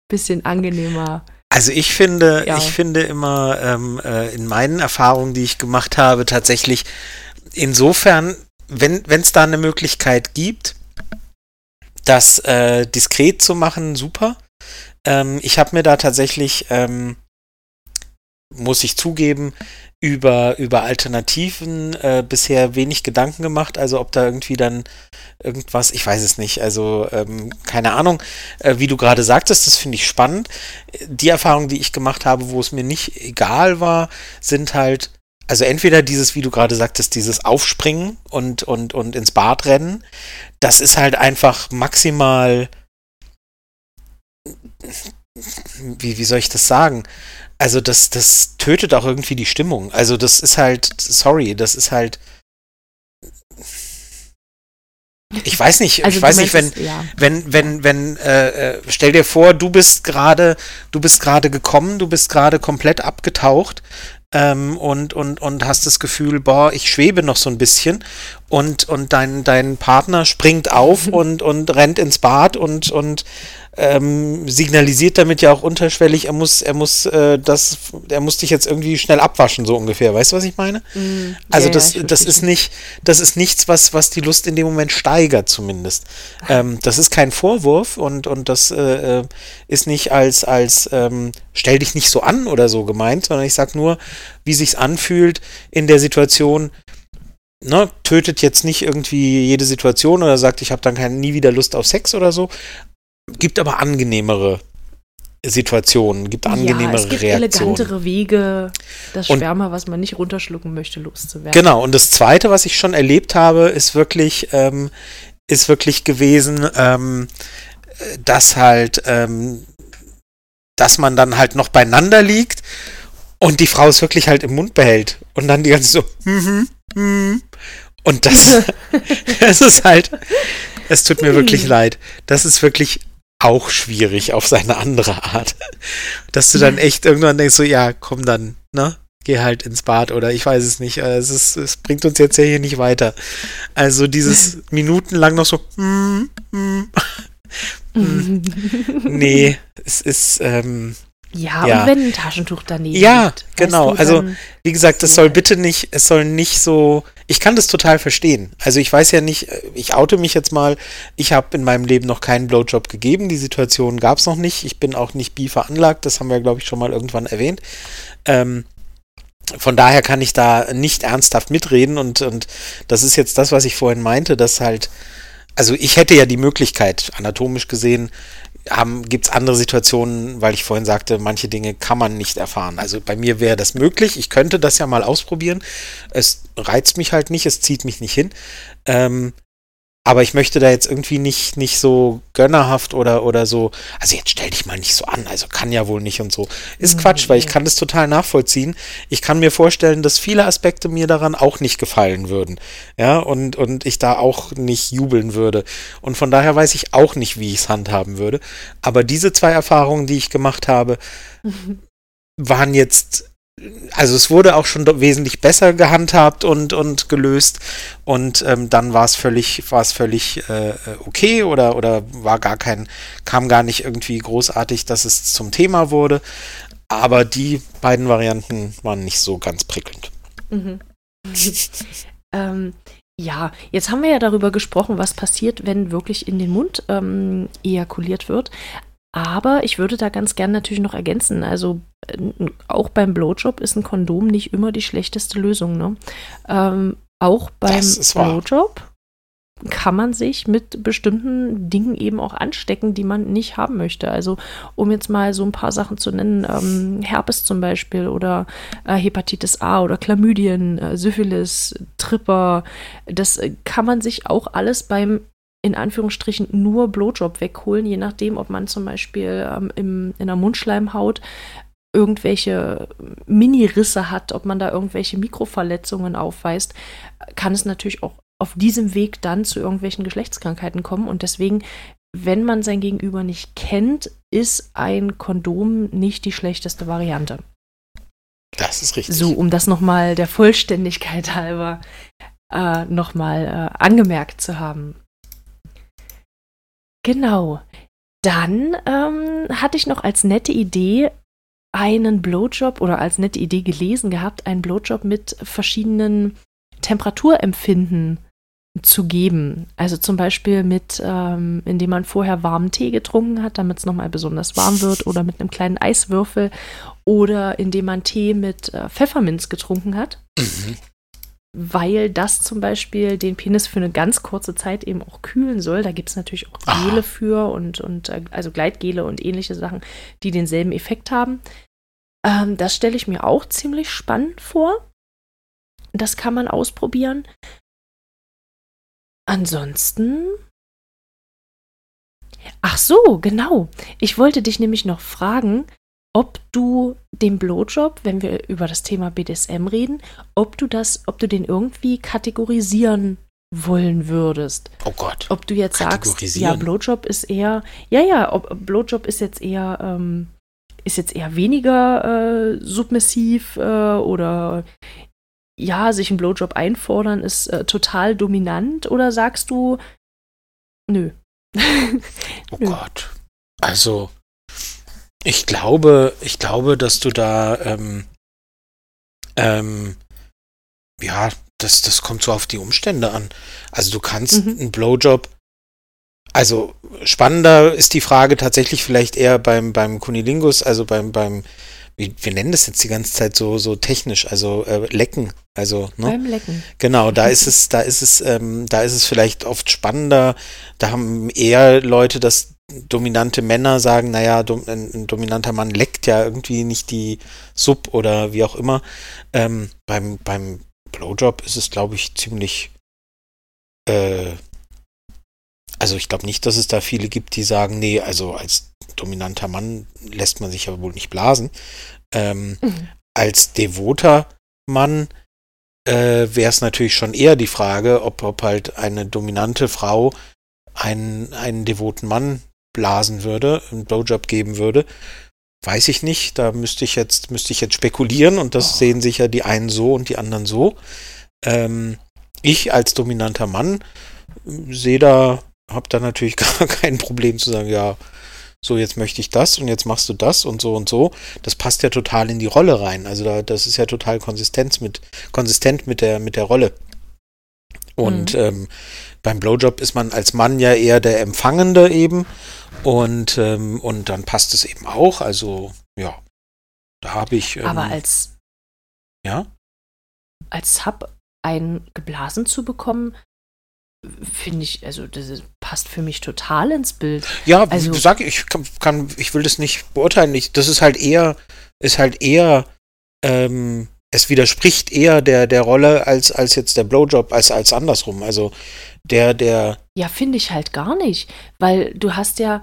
bisschen angenehmer. Also ich finde, Ja. ich finde immer ähm, äh, in meinen Erfahrungen, die ich gemacht habe, tatsächlich insofern, wenn es da eine Möglichkeit gibt, das äh, diskret zu machen, super. Ähm, ich habe mir da tatsächlich, ähm, muss ich zugeben, über, über Alternativen äh, bisher wenig Gedanken gemacht. Also ob da irgendwie dann irgendwas, ich weiß es nicht, also ähm, keine Ahnung, äh, wie du gerade sagtest, das finde ich spannend. Die Erfahrungen, die ich gemacht habe, wo es mir nicht egal war, sind halt, also entweder dieses, wie du gerade sagtest, dieses Aufspringen und, und, und ins Bad rennen, das ist halt einfach maximal wie, wie soll ich das sagen? Also das, das tötet auch irgendwie die Stimmung. Also das ist halt, sorry, das ist halt. Ich weiß nicht, also ich weiß nicht, wenn, ja. wenn, wenn, wenn, äh, äh, stell dir vor, du bist gerade, du bist gerade gekommen, du bist gerade komplett abgetaucht ähm, und, und, und hast das Gefühl, boah, ich schwebe noch so ein bisschen und, und dein, dein Partner springt auf und, und rennt ins Bad und, und ähm, signalisiert damit ja auch unterschwellig, er muss, er muss äh, das, er muss dich jetzt irgendwie schnell abwaschen, so ungefähr. Weißt du, was ich meine? Mm, also yeah, das, das ist nicht, das ist nichts, was, was die Lust in dem Moment steigert, zumindest. Ähm, das ist kein Vorwurf und, und das äh, äh, ist nicht als, als ähm, stell dich nicht so an oder so gemeint, sondern ich sag nur, wie sich's anfühlt in der Situation, Ne, tötet jetzt nicht irgendwie jede Situation oder sagt, ich habe dann kein, nie wieder Lust auf Sex oder so, Gibt aber angenehmere Situationen, gibt angenehmere ja, es gibt Reaktionen. elegantere Wege, das Schwärmer, was man nicht runterschlucken möchte, loszuwerden. Genau, und das Zweite, was ich schon erlebt habe, ist wirklich, ähm, ist wirklich gewesen, ähm, dass halt, ähm, dass man dann halt noch beieinander liegt und die Frau es wirklich halt im Mund behält und dann die ganze so, mhm, mhm. Und das, das ist halt, es tut mir wirklich leid. Das ist wirklich auch schwierig auf seine andere Art. Dass du dann echt irgendwann denkst, so, ja, komm dann, ne? Geh halt ins Bad oder ich weiß es nicht. Es, ist, es bringt uns jetzt ja hier nicht weiter. Also dieses minutenlang noch so, mm, mm, mm. nee, es ist, ähm, ja, ja, und wenn ein Taschentuch daneben Ja, liegt, genau. Du, also, wie gesagt, es soll bitte nicht, es soll nicht so. Ich kann das total verstehen. Also, ich weiß ja nicht, ich oute mich jetzt mal. Ich habe in meinem Leben noch keinen Blowjob gegeben. Die Situation gab es noch nicht. Ich bin auch nicht bi veranlagt. Das haben wir, glaube ich, schon mal irgendwann erwähnt. Ähm, von daher kann ich da nicht ernsthaft mitreden und, und das ist jetzt das, was ich vorhin meinte, dass halt, also ich hätte ja die Möglichkeit, anatomisch gesehen, gibt es andere Situationen, weil ich vorhin sagte, manche Dinge kann man nicht erfahren. Also bei mir wäre das möglich. Ich könnte das ja mal ausprobieren. Es reizt mich halt nicht, es zieht mich nicht hin. Ähm, aber ich möchte da jetzt irgendwie nicht, nicht so gönnerhaft oder, oder so, also jetzt stell dich mal nicht so an, also kann ja wohl nicht und so. Ist mhm. Quatsch, weil ich kann das total nachvollziehen. Ich kann mir vorstellen, dass viele Aspekte mir daran auch nicht gefallen würden. Ja, und, und ich da auch nicht jubeln würde. Und von daher weiß ich auch nicht, wie ich es handhaben würde. Aber diese zwei Erfahrungen, die ich gemacht habe, waren jetzt also es wurde auch schon wesentlich besser gehandhabt und, und gelöst und ähm, dann war es völlig, war völlig äh, okay oder, oder war gar kein, kam gar nicht irgendwie großartig, dass es zum Thema wurde. Aber die beiden Varianten waren nicht so ganz prickelnd. Mhm. ähm, ja, jetzt haben wir ja darüber gesprochen, was passiert, wenn wirklich in den Mund ähm, ejakuliert wird. Aber ich würde da ganz gern natürlich noch ergänzen. Also äh, auch beim Blowjob ist ein Kondom nicht immer die schlechteste Lösung. Ne? Ähm, auch beim Blowjob kann man sich mit bestimmten Dingen eben auch anstecken, die man nicht haben möchte. Also um jetzt mal so ein paar Sachen zu nennen, ähm, Herpes zum Beispiel oder äh, Hepatitis A oder Chlamydien, äh, Syphilis, Tripper, das äh, kann man sich auch alles beim in Anführungsstrichen nur Blowjob wegholen, je nachdem, ob man zum Beispiel ähm, im, in der Mundschleimhaut irgendwelche Mini-Risse hat, ob man da irgendwelche Mikroverletzungen aufweist, kann es natürlich auch auf diesem Weg dann zu irgendwelchen Geschlechtskrankheiten kommen. Und deswegen, wenn man sein Gegenüber nicht kennt, ist ein Kondom nicht die schlechteste Variante. Das ist richtig. So, um das nochmal der Vollständigkeit halber äh, nochmal äh, angemerkt zu haben. Genau. Dann ähm, hatte ich noch als nette Idee einen Blowjob oder als nette Idee gelesen gehabt, einen Blowjob mit verschiedenen Temperaturempfinden zu geben. Also zum Beispiel mit, ähm, indem man vorher warmen Tee getrunken hat, damit es nochmal besonders warm wird, oder mit einem kleinen Eiswürfel, oder indem man Tee mit äh, Pfefferminz getrunken hat. Mhm weil das zum Beispiel den Penis für eine ganz kurze Zeit eben auch kühlen soll. Da gibt es natürlich auch Gele für und, und äh, also Gleitgele und ähnliche Sachen, die denselben Effekt haben. Ähm, das stelle ich mir auch ziemlich spannend vor. Das kann man ausprobieren. Ansonsten Ach so, genau. Ich wollte dich nämlich noch fragen, ob du den Blowjob, wenn wir über das Thema BDSM reden, ob du das, ob du den irgendwie kategorisieren wollen würdest. Oh Gott. Ob du jetzt sagst, ja, Blowjob ist eher, ja, ja, ob Blowjob ist jetzt eher, ähm, ist jetzt eher weniger äh, submissiv äh, oder ja, sich einen Blowjob einfordern ist äh, total dominant oder sagst du, nö. oh nö. Gott. Also, ich glaube, ich glaube, dass du da, ähm, ähm, ja, das, das kommt so auf die Umstände an. Also du kannst mhm. einen Blowjob, also spannender ist die Frage tatsächlich vielleicht eher beim, beim Kunilingus, also beim, beim, wie, wir nennen das jetzt die ganze Zeit so, so technisch, also äh, Lecken. Also, ne? Beim Lecken. Genau, da ist es, da ist es, ähm, da ist es vielleicht oft spannender. Da haben eher Leute das dominante Männer sagen, naja, ein, ein, dominanter Mann leckt ja irgendwie nicht die Sub oder wie auch immer. Ähm, beim, beim Blowjob ist es, glaube ich, ziemlich. Äh, also ich glaube nicht, dass es da viele gibt, die sagen, nee, also als dominanter Mann lässt man sich ja wohl nicht blasen. Ähm, mhm. Als devoter Mann äh, wäre es natürlich schon eher die Frage, ob, ob halt eine dominante Frau einen, einen devoten Mann blasen würde, einen Blowjob geben würde. Weiß ich nicht. Da müsste ich jetzt, müsste ich jetzt spekulieren und das oh. sehen sich ja die einen so und die anderen so. Ähm, ich als dominanter Mann sehe da, habe da natürlich gar kein Problem zu sagen, ja, so jetzt möchte ich das und jetzt machst du das und so und so. Das passt ja total in die Rolle rein. Also da, das ist ja total konsistent mit, konsistent mit der, mit der Rolle. Und mhm. ähm, beim Blowjob ist man als Mann ja eher der Empfangende eben. Und, ähm, und dann passt es eben auch. Also, ja, da habe ich. Ähm, Aber als. Ja? Als Sub einen geblasen zu bekommen, finde ich, also das passt für mich total ins Bild. Ja, also, sag ich, kann, kann, ich will das nicht beurteilen. das ist halt eher, ist halt eher, ähm, es widerspricht eher der, der Rolle als, als jetzt der Blowjob, als, als andersrum. Also der, der. Ja, finde ich halt gar nicht. Weil du hast ja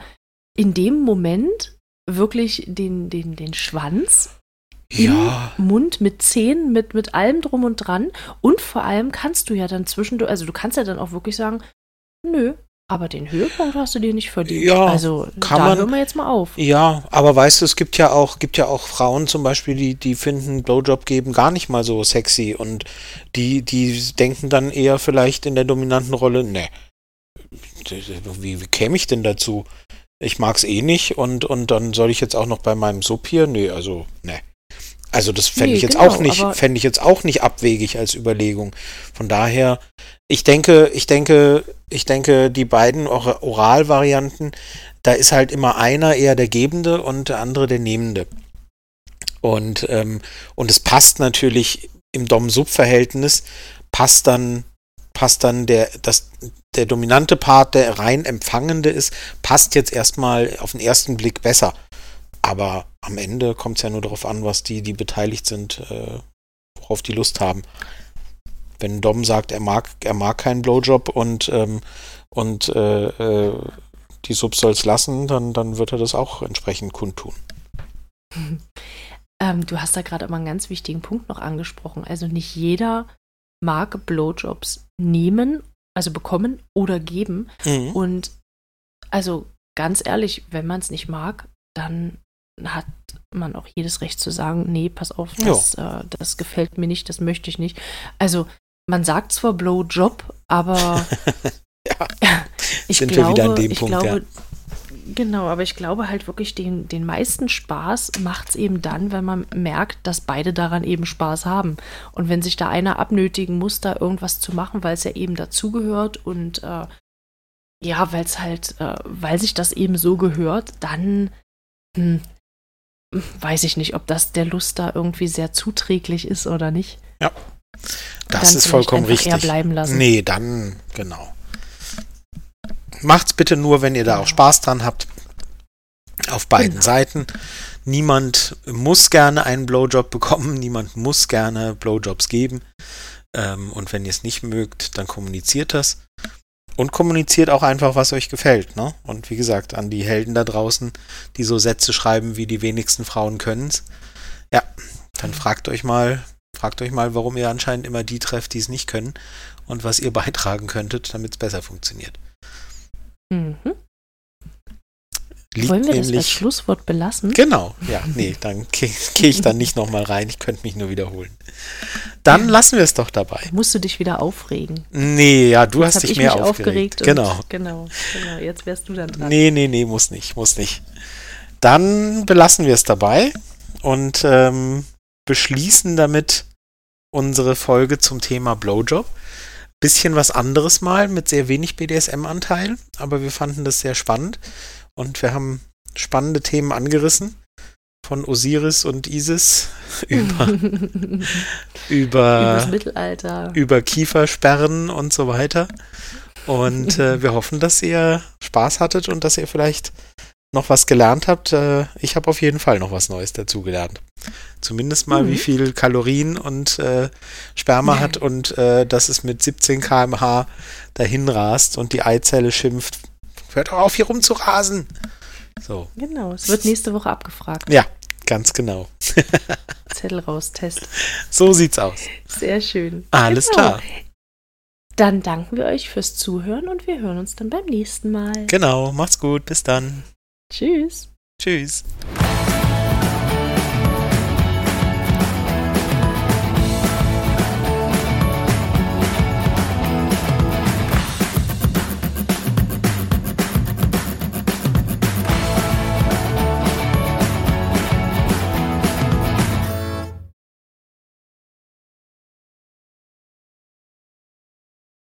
in dem Moment wirklich den, den, den Schwanz ja. im Mund mit Zähnen, mit, mit allem drum und dran. Und vor allem kannst du ja dann zwischendurch, also du kannst ja dann auch wirklich sagen, nö, aber den Höhepunkt hast du dir nicht verdient. Ja, also kann da man, hören wir jetzt mal auf. Ja, aber weißt du, es gibt ja auch, gibt ja auch Frauen zum Beispiel, die, die finden Blowjob geben gar nicht mal so sexy und die, die denken dann eher vielleicht in der dominanten Rolle, ne, wie, wie käme ich denn dazu? Ich mag es eh nicht und, und dann soll ich jetzt auch noch bei meinem Sub hier? Nee, also, ne. Also das fände nee, ich jetzt genau, auch nicht, fände ich jetzt auch nicht abwegig als Überlegung. Von daher, ich denke, ich denke, ich denke, die beiden Oralvarianten, da ist halt immer einer eher der Gebende und der andere der Nehmende. Und, ähm, und es passt natürlich im Dom-Sub-Verhältnis, passt dann, passt dann der, das, der dominante Part, der rein empfangende ist, passt jetzt erstmal auf den ersten Blick besser. Aber am Ende kommt es ja nur darauf an, was die, die beteiligt sind, äh, worauf die Lust haben. Wenn Dom sagt, er mag, er mag keinen Blowjob und, ähm, und äh, äh, die Sub soll es lassen, dann, dann wird er das auch entsprechend kundtun. Ähm, du hast da gerade immer einen ganz wichtigen Punkt noch angesprochen. Also nicht jeder mag Blowjobs nehmen, also bekommen oder geben. Mhm. Und also ganz ehrlich, wenn man es nicht mag, dann hat man auch jedes Recht zu sagen, nee, pass auf, das, äh, das gefällt mir nicht, das möchte ich nicht. Also man sagt zwar Blowjob, aber ja, ich sind glaube, wir wieder an dem Punkt, glaube, ja. Genau, aber ich glaube halt wirklich, den, den meisten Spaß macht es eben dann, wenn man merkt, dass beide daran eben Spaß haben. Und wenn sich da einer abnötigen muss, da irgendwas zu machen, weil es ja eben dazugehört und äh, ja, weil es halt, äh, weil sich das eben so gehört, dann hm, weiß ich nicht, ob das der Lust da irgendwie sehr zuträglich ist oder nicht. Ja. Das dann ist vollkommen richtig. Eher bleiben lassen. Nee, dann, genau. Macht's bitte nur, wenn ihr da auch Spaß dran habt. Auf beiden genau. Seiten. Niemand muss gerne einen Blowjob bekommen, niemand muss gerne Blowjobs geben. Ähm, und wenn ihr es nicht mögt, dann kommuniziert das. Und kommuniziert auch einfach, was euch gefällt. Ne? Und wie gesagt, an die Helden da draußen, die so Sätze schreiben, wie die wenigsten Frauen können's. Ja, dann fragt euch mal, fragt euch mal, warum ihr anscheinend immer die trefft, die es nicht können und was ihr beitragen könntet, damit es besser funktioniert. Mhm. Liegt Wollen wir das als nämlich, Schlusswort belassen? Genau, ja, nee, dann gehe geh ich dann nicht nochmal rein, ich könnte mich nur wiederholen. Dann lassen wir es doch dabei. Musst du dich wieder aufregen? Nee, ja, du hast Jetzt hab dich ich mehr aufgeregt. und- genau. genau. Genau, jetzt wärst du dann dran. Nee, nee, nee, muss nicht, muss nicht. Dann belassen wir es dabei und ähm, beschließen damit unsere Folge zum Thema Blowjob. Bisschen was anderes mal mit sehr wenig BDSM-Anteil, aber wir fanden das sehr spannend und wir haben spannende Themen angerissen. Von Osiris und Isis über, über, Mittelalter. über Kiefersperren und so weiter. Und äh, wir hoffen, dass ihr Spaß hattet und dass ihr vielleicht noch was gelernt habt. Äh, ich habe auf jeden Fall noch was Neues dazugelernt. Zumindest mal, Mhm. wie viel Kalorien und äh, Sperma hat und äh, dass es mit 17 km/h dahin rast und die Eizelle schimpft. Hört doch auf, hier rumzurasen. So, Genau, es wird nächste Woche abgefragt. ja, ganz genau. Zettel raus, Test. So sieht's aus. Sehr schön. Alles Genau. klar. Dann danken wir euch fürs Zuhören und wir hören uns dann beim nächsten Mal. Genau, macht's gut. Bis dann. Tschüss. Tschüss.